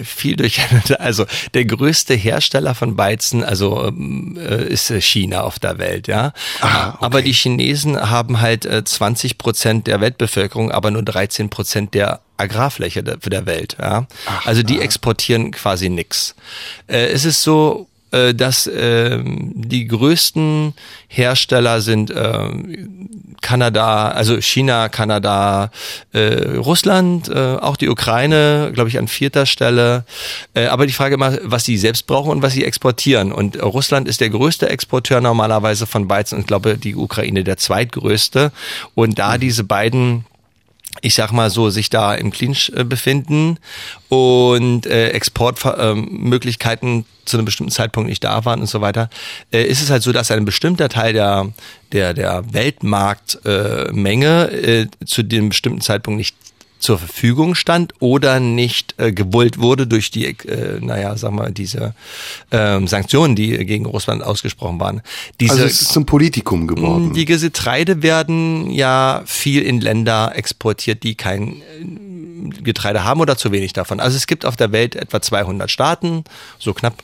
viel durcheinander. Also der größte Hersteller von Weizen, also ähm, äh, ist China auf der Welt, ja. Ah, okay. Aber die Chinesen haben halt 20 Prozent der Weltbevölkerung, aber nur 13 Prozent der Agrarfläche der, der Welt, ja. Ach, also die ah. exportieren quasi nix. Äh, es ist so äh, dass äh, die größten Hersteller sind äh, Kanada, also China, Kanada, äh, Russland, äh, auch die Ukraine, glaube ich, an vierter Stelle. Äh, aber die Frage immer, was sie selbst brauchen und was sie exportieren. Und Russland ist der größte Exporteur normalerweise von Weizen und ich glaube, die Ukraine der zweitgrößte. Und da diese beiden ich sag mal so, sich da im Clinch äh, befinden und äh, Exportmöglichkeiten äh, zu einem bestimmten Zeitpunkt nicht da waren und so weiter, äh, ist es halt so, dass ein bestimmter Teil der der der Weltmarktmenge zu dem bestimmten Zeitpunkt nicht zur Verfügung stand oder nicht äh, gewollt wurde durch die, äh, naja, sag mal, diese ähm, Sanktionen, die gegen Russland ausgesprochen waren. Diese, also es ist zum Politikum geworden. Die Getreide werden ja viel in Länder exportiert, die kein äh, Getreide haben oder zu wenig davon. Also es gibt auf der Welt etwa 200 Staaten, so knapp.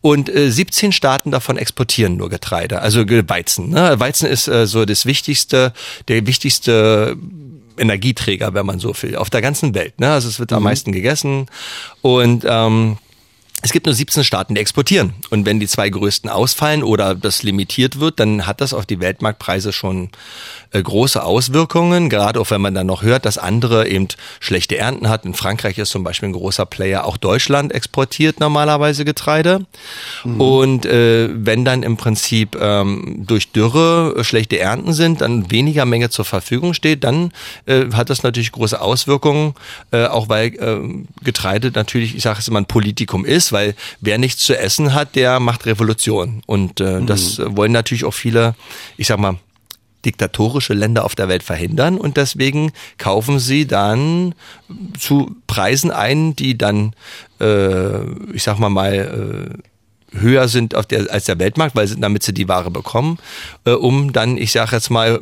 Und äh, 17 Staaten davon exportieren nur Getreide, also Weizen. Ne? Weizen ist äh, so das wichtigste, der wichtigste Energieträger, wenn man so will, auf der ganzen Welt. Ne? Also es wird mhm. am meisten gegessen und ähm, es gibt nur 17 Staaten, die exportieren. Und wenn die zwei größten ausfallen oder das limitiert wird, dann hat das auf die Weltmarktpreise schon große Auswirkungen. Gerade auch wenn man dann noch hört, dass andere eben schlechte Ernten hat. In Frankreich ist zum Beispiel ein großer Player. Auch Deutschland exportiert normalerweise Getreide. Mhm. Und äh, wenn dann im Prinzip ähm, durch Dürre äh, schlechte Ernten sind, dann weniger Menge zur Verfügung steht, dann äh, hat das natürlich große Auswirkungen. Äh, auch weil äh, Getreide natürlich, ich sage es immer, ein Politikum ist weil wer nichts zu essen hat, der macht Revolution. Und äh, mhm. das wollen natürlich auch viele, ich sag mal, diktatorische Länder auf der Welt verhindern und deswegen kaufen sie dann zu Preisen ein, die dann, äh, ich sag mal mal, äh, höher sind der, als der Weltmarkt, weil sie, damit sie die Ware bekommen, äh, um dann, ich sage jetzt mal,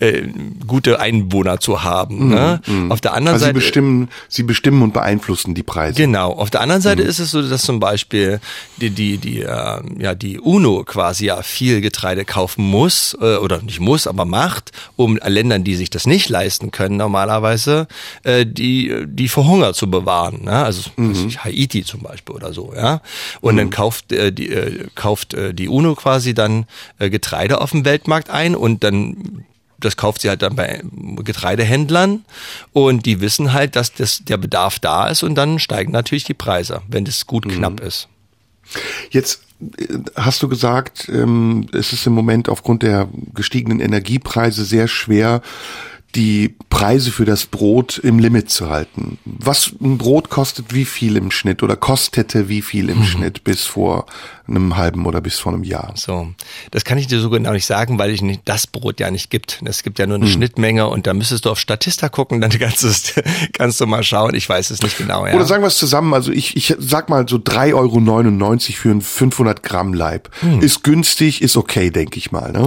äh, gute Einwohner zu haben. Ne? Mhm. Auf der anderen Also sie Seite bestimmen, sie bestimmen und beeinflussen die Preise. Genau. Auf der anderen Seite ist es so, dass zum Beispiel die die die äh, ja die UNO quasi ja viel Getreide kaufen muss äh, oder nicht muss, aber macht, um Ländern, die sich das nicht leisten können normalerweise, äh, die die vor Hunger zu bewahren. Ne? Also ich, Haiti zum Beispiel oder so. Ja. Und dann kauft äh, die äh, kauft äh, die UNO quasi dann äh, Getreide auf dem Weltmarkt ein und dann das kauft sie halt dann bei Getreidehändlern und die wissen halt, dass das, der Bedarf da ist und dann steigen natürlich die Preise, wenn das gut knapp ist. Jetzt äh, hast du gesagt, ähm, es ist im Moment aufgrund der gestiegenen Energiepreise sehr schwer, die Preise für das Brot im Limit zu halten. Was ein Brot kostet wie viel im Schnitt oder kostete wie viel im Schnitt bis vor einem halben oder bis vor einem Jahr? So, das kann ich dir so genau nicht sagen, weil ich nicht das Brot ja nicht gibt. Es gibt ja nur eine Schnittmenge und da müsstest du auf Statista gucken, dann (laughs) kannst, du's- kannst du mal schauen. Ich weiß es nicht genau. Ja. Oder sagen wir es zusammen, also ich, ich sag mal so 3,99 Euro für ein 500 Gramm Leib. Ist günstig, ist okay, denke ich mal. Ne?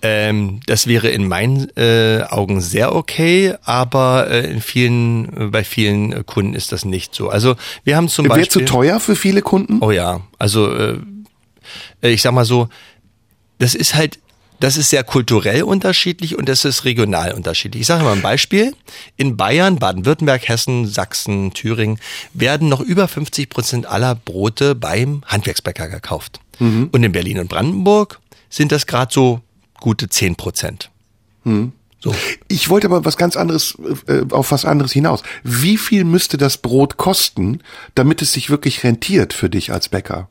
Ähm, das wäre in meinen äh, Augen sehr okay, aber äh, in vielen, äh, bei vielen Kunden ist das nicht so. Also wir haben zum Wäre Beispiel. zu teuer für viele Kunden? Oh ja, also äh, ich sag mal so, das ist halt, das ist sehr kulturell unterschiedlich und das ist regional unterschiedlich. Ich sage mal ein Beispiel. In Bayern, Baden-Württemberg, Hessen, Sachsen, Thüringen werden noch über 50 Prozent aller Brote beim Handwerksbäcker gekauft. Und in Berlin und Brandenburg sind das gerade so gute 10 Prozent. So. Ich wollte aber was ganz anderes, äh, auf was anderes hinaus. Wie viel müsste das Brot kosten, damit es sich wirklich rentiert für dich als Bäcker?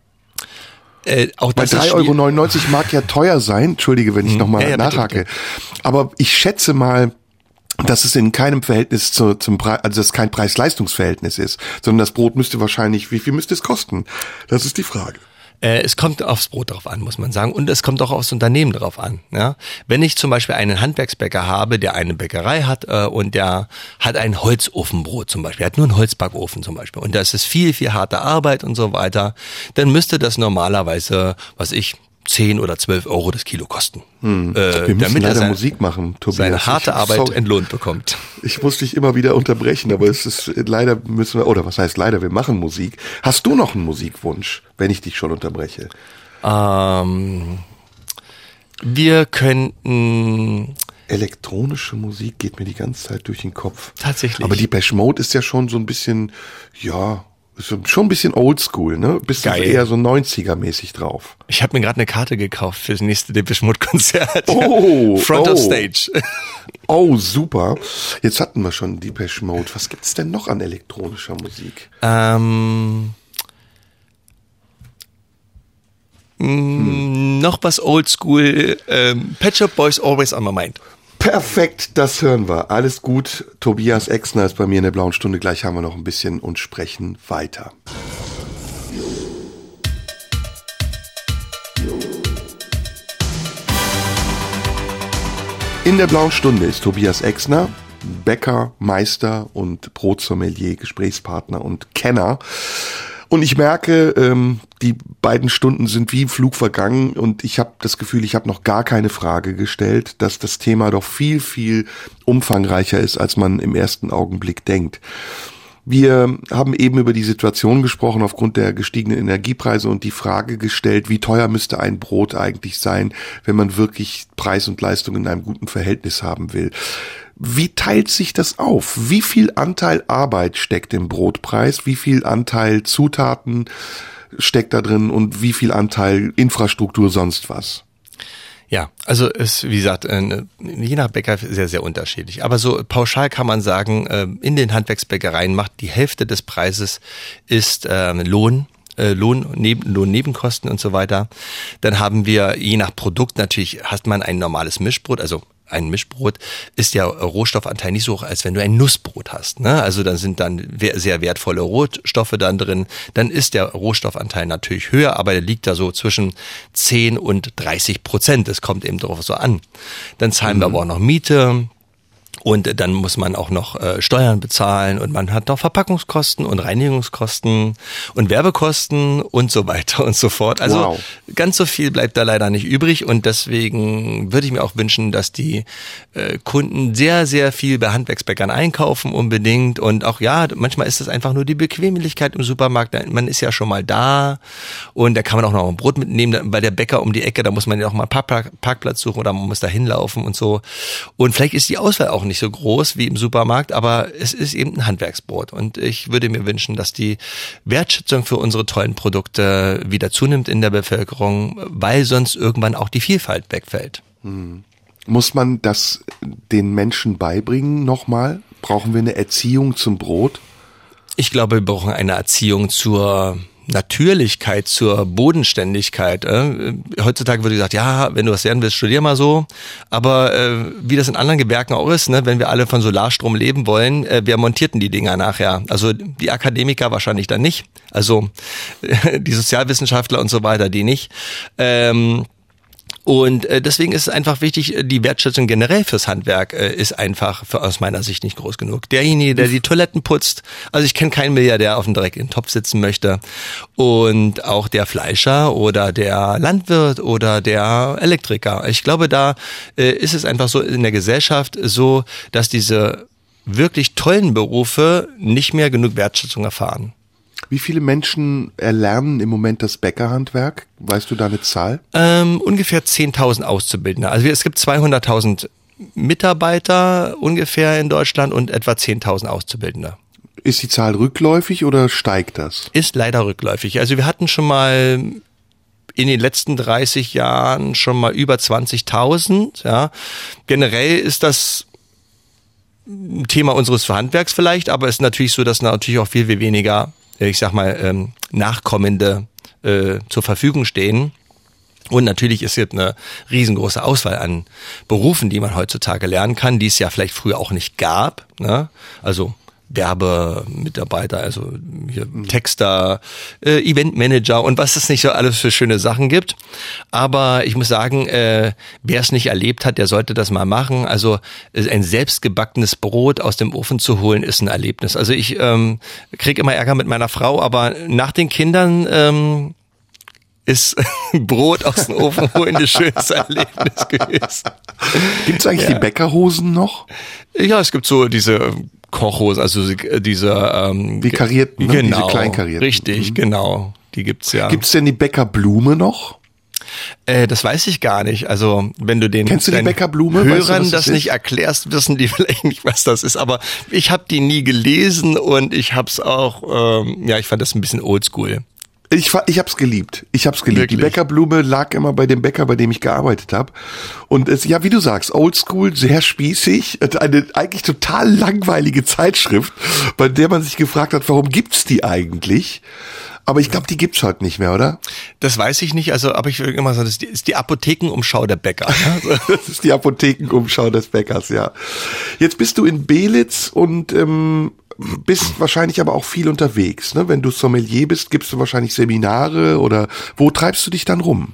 Äh, auch Bei das ist 3,99 schwierig. Euro mag ja teuer sein, entschuldige, wenn ich nochmal Ja, ja, bitte, nachhake. Aber ich schätze mal, dass es in keinem Verhältnis zu, zum Preis, also dass es kein Preis-Leistungs-Verhältnis ist, sondern das Brot müsste wahrscheinlich, wie viel müsste es kosten? Das ist die Frage. Äh, es kommt aufs Brot drauf an, muss man sagen. Und es kommt auch aufs Unternehmen drauf an. Ja? Wenn ich zum Beispiel einen Handwerksbäcker habe, der eine Bäckerei hat äh, und der hat ein Holzofenbrot zum Beispiel, er hat nur einen Holzbackofen zum Beispiel und das ist viel, viel harte Arbeit und so weiter, dann müsste das normalerweise, was ich, 10 oder 12 Euro das Kilo kosten. Äh, Wir müssen damit er leider sein- Musik machen, Tobias. seine harte Ich- Arbeit sorry. entlohnt bekommt. Ich muss dich immer wieder unterbrechen, aber es ist leider müssen wir oder was heißt leider, wir machen Musik. Hast du noch einen Musikwunsch, wenn ich dich schon unterbreche? Ähm, wir könnten Elektronische Musik geht mir die ganze Zeit durch den Kopf. Tatsächlich. Aber die Mode ist ja schon so ein bisschen, ja, schon ein bisschen oldschool, ne? Bist du Geil. eher so 90er-mäßig drauf. Ich habe mir gerade eine Karte gekauft fürs nächste Depeche Mode Konzert. Oh, (laughs) Front oh. of Stage. Oh, super. Jetzt hatten wir schon Depeche Mode. Was gibt's denn noch an elektronischer Musik? Ähm, mm, Noch was Oldschool. Ähm, Pet Shop Boys Always on my mind. Perfekt, das hören wir. Alles gut. Tobias Exner ist bei mir in der blauen Stunde. Gleich haben wir noch ein bisschen und sprechen weiter. In der blauen Stunde ist Tobias Exner, Bäcker, Meister und Brotsommelier, Gesprächspartner und Kenner. Und ich merke, ähm, die beiden Stunden sind wie im Flug vergangen und ich habe das Gefühl, ich habe noch gar keine Frage gestellt, dass das Thema doch viel, viel umfangreicher ist, als man im ersten Augenblick denkt. Wir haben eben über die Situation gesprochen aufgrund der gestiegenen Energiepreise und die Frage gestellt, wie teuer müsste ein Brot eigentlich sein, wenn man wirklich Preis und Leistung in einem guten Verhältnis haben will. Wie teilt sich das auf? Wie viel Anteil Arbeit steckt im Brotpreis? Wie viel Anteil Zutaten steckt da drin und wie viel Anteil Infrastruktur sonst was? Ja, also ist, wie gesagt, äh, je nach Bäcker sehr, sehr unterschiedlich. Aber so pauschal kann man sagen, äh, in den Handwerksbäckereien macht die Hälfte des Preises ist ähm, Lohn, äh, Lohn, neben, Lohnnebenkosten und so weiter. Dann haben wir, je nach Produkt natürlich, hat man ein normales Mischbrot, also ein Mischbrot ist der Rohstoffanteil nicht so hoch, als wenn du ein Nussbrot hast. Ne? Also dann sind dann sehr wertvolle Rohstoffe dann drin. Dann ist der Rohstoffanteil natürlich höher, aber der liegt da so zwischen 10 und 30 Prozent. Das kommt eben darauf so an. Dann zahlen wir aber auch noch Miete. Und dann muss man auch noch äh, Steuern bezahlen und man hat noch Verpackungskosten und Reinigungskosten und Werbekosten und so weiter und so fort. Also wow. ganz so viel bleibt da leider nicht übrig und deswegen würde ich mir auch wünschen, dass die äh, Kunden sehr, sehr viel bei Handwerksbäckern einkaufen unbedingt und auch ja, manchmal ist es einfach nur die Bequemlichkeit im Supermarkt. Man ist ja schon mal da und da kann man auch noch ein Brot mitnehmen. Bei der Bäcker um die Ecke, da muss man ja auch mal Parkplatz suchen oder man muss da hinlaufen und so. Und vielleicht ist die Auswahl auch nicht so groß wie im Supermarkt, aber es ist eben ein Handwerksbrot. Und ich würde mir wünschen, dass die Wertschätzung für unsere tollen Produkte wieder zunimmt in der Bevölkerung, weil sonst irgendwann auch die Vielfalt wegfällt. Hm. Muss man das den Menschen beibringen nochmal? Brauchen wir eine Erziehung zum Brot? Ich glaube, wir brauchen eine Erziehung zur Natürlichkeit, zur Bodenständigkeit. Äh. Heutzutage wird gesagt, ja, wenn du was lernen willst, studier mal so. Aber äh, wie das in anderen Gewerken auch ist, ne, wenn wir alle von Solarstrom leben wollen, äh, wer montierten die Dinger nachher? Also die Akademiker wahrscheinlich dann nicht. Also (laughs) die Sozialwissenschaftler und so weiter, die nicht. Ähm, und äh, deswegen ist es einfach wichtig, äh, die Wertschätzung generell fürs Handwerk äh, ist einfach für, aus meiner Sicht nicht groß genug. Derjenige, der die Toiletten putzt, also ich kenne keinen Milliardär auf dem Dreck in den Topf sitzen möchte. Und auch der Fleischer oder der Landwirt oder der Elektriker. Ich glaube, da äh, ist es einfach so in der Gesellschaft so, dass diese wirklich tollen Berufe nicht mehr genug Wertschätzung erfahren. Wie viele Menschen erlernen im Moment das Bäckerhandwerk? Weißt du da eine Zahl? Ähm, ungefähr 10.000 Auszubildende. Also es gibt 200.000 Mitarbeiter ungefähr in Deutschland und etwa 10.000 Auszubildende. Ist die Zahl rückläufig oder steigt das? Ist leider rückläufig. Also wir hatten schon mal in den letzten 30 Jahren schon mal über 20.000. Ja. Generell ist das Thema unseres Handwerks vielleicht, aber es ist natürlich so, dass natürlich auch viel, viel weniger ich sag mal, ähm, Nachkommende äh, zur Verfügung stehen. Und natürlich ist jetzt eine riesengroße Auswahl an Berufen, die man heutzutage lernen kann, die es ja vielleicht früher auch nicht gab. Ne? Also Werbemitarbeiter, also hier mhm. Texter, äh, Eventmanager und was es nicht so alles für schöne Sachen gibt. Aber ich muss sagen, äh, wer es nicht erlebt hat, der sollte das mal machen. Also äh, ein selbstgebackenes Brot aus dem Ofen zu holen, ist ein Erlebnis. Also ich ähm, kriege immer Ärger mit meiner Frau, aber nach den Kindern ähm, ist (laughs) Brot aus dem Ofen holen das schönste Erlebnis gewesen. Gibt es eigentlich ja. die Bäckerhosen noch? Ja, es gibt so diese Kochhosen, also diese ähm, die karierten, ne? genau, diese kleinkarierten. Richtig, mhm. genau. Die gibt's ja. Gibt's denn die Bäckerblume noch? Äh, das weiß ich gar nicht. Also wenn du den Kennst du die Bäckerblume? Hörern weißt du, das, das nicht erklärst, wissen die (laughs) vielleicht nicht, was das ist. Aber ich habe die nie gelesen und ich hab's auch, ähm, ja, ich fand das ein bisschen oldschool. Ich, ich hab's geliebt. Ich hab's geliebt. Wirklich? Die Bäckerblume lag immer bei dem Bäcker, bei dem ich gearbeitet habe. Und es, ja, wie du sagst, oldschool, sehr spießig, eine eigentlich total langweilige Zeitschrift, bei der man sich gefragt hat, warum gibt's die eigentlich? Aber ich glaube, die gibt's heute nicht mehr, oder? Das weiß ich nicht. Also, aber ich würde immer sagen, das ist die Apothekenumschau der Bäcker. (laughs) Das ist die Apothekenumschau des Bäckers, ja. Jetzt bist du in Belitz und ähm, bist wahrscheinlich aber auch viel unterwegs. Ne? Wenn du Sommelier bist, gibst du wahrscheinlich Seminare oder wo treibst du dich dann rum?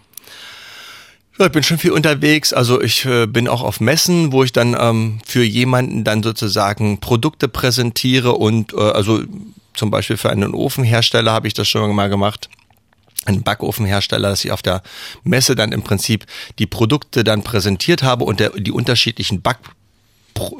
Ja, ich bin schon viel unterwegs. Also ich äh, bin auch auf Messen, wo ich dann ähm, für jemanden dann sozusagen Produkte präsentiere und äh, also zum Beispiel für einen Ofenhersteller habe ich das schon mal gemacht ein Backofenhersteller, dass ich auf der Messe dann im Prinzip die Produkte dann präsentiert habe und der, die unterschiedlichen Back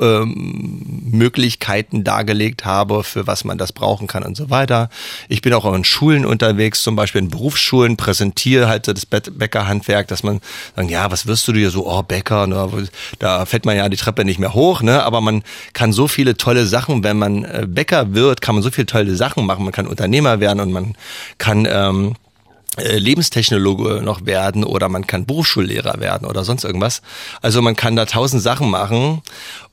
ähm, Möglichkeiten dargelegt habe, für was man das brauchen kann und so weiter. Ich bin auch in Schulen unterwegs, zum Beispiel in Berufsschulen, präsentiere halt das Bäckerhandwerk, dass man sagen, ja, was wirst du dir so, oh, Bäcker, ne, da fällt man ja die Treppe nicht mehr hoch, ne, aber man kann so viele tolle Sachen, wenn man äh, Bäcker wird, kann man so viele tolle Sachen machen, man kann Unternehmer werden und man kann ähm, äh, Lebenstechnologe noch werden oder man kann Berufsschullehrer werden oder sonst irgendwas. Also man kann da tausend Sachen machen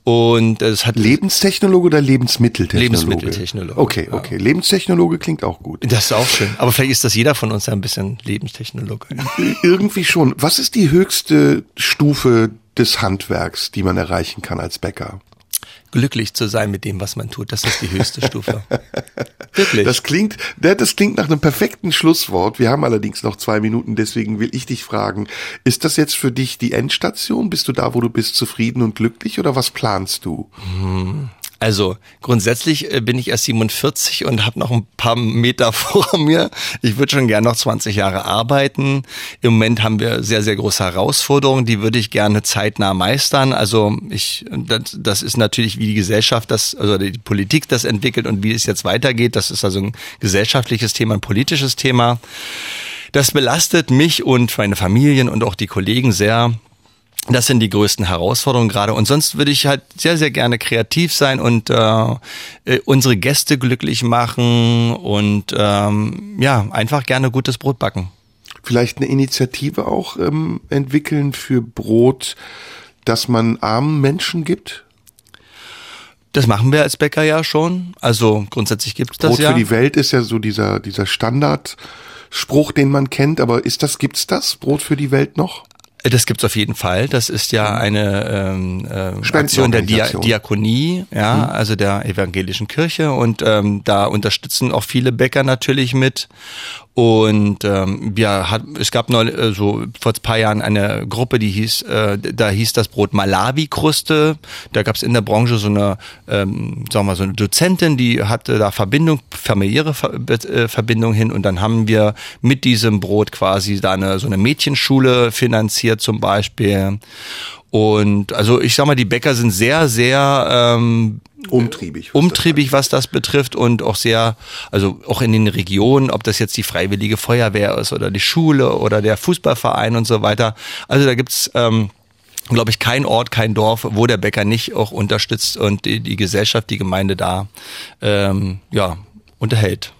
und es hat Lebenstechnologe oder Lebensmitteltechnologe? Lebensmitteltechnologe. Okay, okay. Ja. Lebenstechnologe klingt auch gut. Das ist auch schön. Aber vielleicht ist das jeder von uns ein bisschen Lebenstechnologe. (laughs) Irgendwie schon. Was ist die höchste Stufe des Handwerks, die man erreichen kann als Bäcker? Glücklich zu sein mit dem, was man tut. Das ist die höchste (laughs) Stufe. Wirklich. Das klingt, das klingt nach einem perfekten Schlusswort. Wir haben allerdings noch zwei Minuten, deswegen will ich dich fragen, ist das jetzt für dich die Endstation? Bist du da, wo du bist, zufrieden und glücklich oder was planst du? Hm. Also grundsätzlich äh, bin ich erst 47 und habe noch ein paar Meter (laughs) vor mir. Ich würde schon gerne noch 20 Jahre arbeiten. Im Moment haben wir sehr, sehr große Herausforderungen, die würde ich gerne zeitnah meistern. Also ich, das, das ist natürlich, wie die Gesellschaft das, also die Politik das entwickelt und wie es jetzt weitergeht. Das ist also ein gesellschaftliches Thema, ein politisches Thema. Das belastet mich und meine Familien und auch die Kollegen sehr. Das sind die größten Herausforderungen gerade. Und sonst würde ich halt sehr, sehr gerne kreativ sein und äh, äh, unsere Gäste glücklich machen und ähm, ja, einfach gerne gutes Brot backen. Vielleicht eine Initiative auch ähm, entwickeln für Brot, das man armen Menschen gibt? Das machen wir als Bäcker ja schon. Also grundsätzlich gibt es das Brot ja. Brot für die Welt ist ja so dieser, dieser Standardspruch, den man kennt. Aber ist das, gibt's das? Brot für die Welt noch? Das gibt's auf jeden Fall. Das ist ja eine ähm, äh, Aktion der Dia Diakonie, ja, mhm. also der evangelischen Kirche. Und ähm, da unterstützen auch viele Bäcker natürlich mit. Und ähm, ja, hat, es gab noch äh, so vor ein paar Jahren eine Gruppe, die hieß, äh, da hieß das Brot Malawi-Kruste. Da gab es in der Branche so eine, ähm, sagen wir mal, so eine Dozentin, die hatte da Verbindung, familiäre Ver äh, Verbindung hin. Und dann haben wir mit diesem Brot quasi da eine so eine Mädchenschule finanziert zum Beispiel. Und also ich sag mal, die Bäcker sind sehr, sehr ähm, umtriebig. Was umtriebig, was das betrifft und auch sehr, also auch in den Regionen, ob das jetzt die Freiwillige Feuerwehr ist oder die Schule oder der Fußballverein und so weiter. Also da gibt's ähm, glaube ich, kein Ort, kein Dorf, wo der Bäcker nicht auch unterstützt und die, die Gesellschaft, die Gemeinde da ähm, ja, unterhält.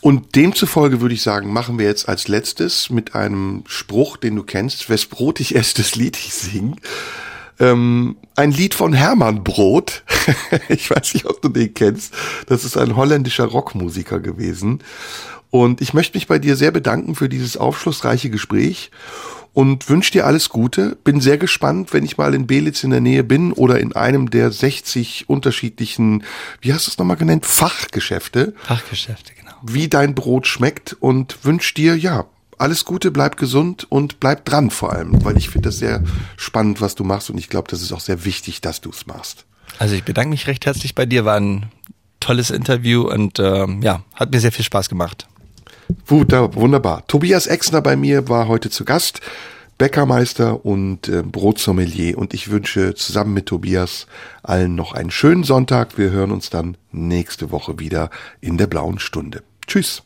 Und demzufolge würde ich sagen, machen wir jetzt als letztes mit einem Spruch, den du kennst, wes Brot ich esse, das Lied ich sing. Ähm, ein Lied von Hermann Brot. (laughs) ich weiß nicht, ob du den kennst. Das ist ein holländischer Rockmusiker gewesen. Und ich möchte mich bei dir sehr bedanken für dieses aufschlussreiche Gespräch und wünsche dir alles Gute. Bin sehr gespannt, wenn ich mal in Belitz in der Nähe bin oder in einem der 60 unterschiedlichen, wie hast du es nochmal genannt, Fachgeschäfte. Fachgeschäfte, genau wie dein Brot schmeckt und wünsche dir, ja, alles Gute, bleib gesund und bleib dran vor allem, weil ich finde das sehr spannend, was du machst und ich glaube, das ist auch sehr wichtig, dass du es machst. Also ich bedanke mich recht herzlich bei dir, war ein tolles Interview und äh, ja, hat mir sehr viel Spaß gemacht. Wunderbar. Tobias Exner bei mir war heute zu Gast. Bäckermeister und äh, Brotsommelier und ich wünsche zusammen mit Tobias allen noch einen schönen Sonntag. Wir hören uns dann nächste Woche wieder in der blauen Stunde. Tschüss.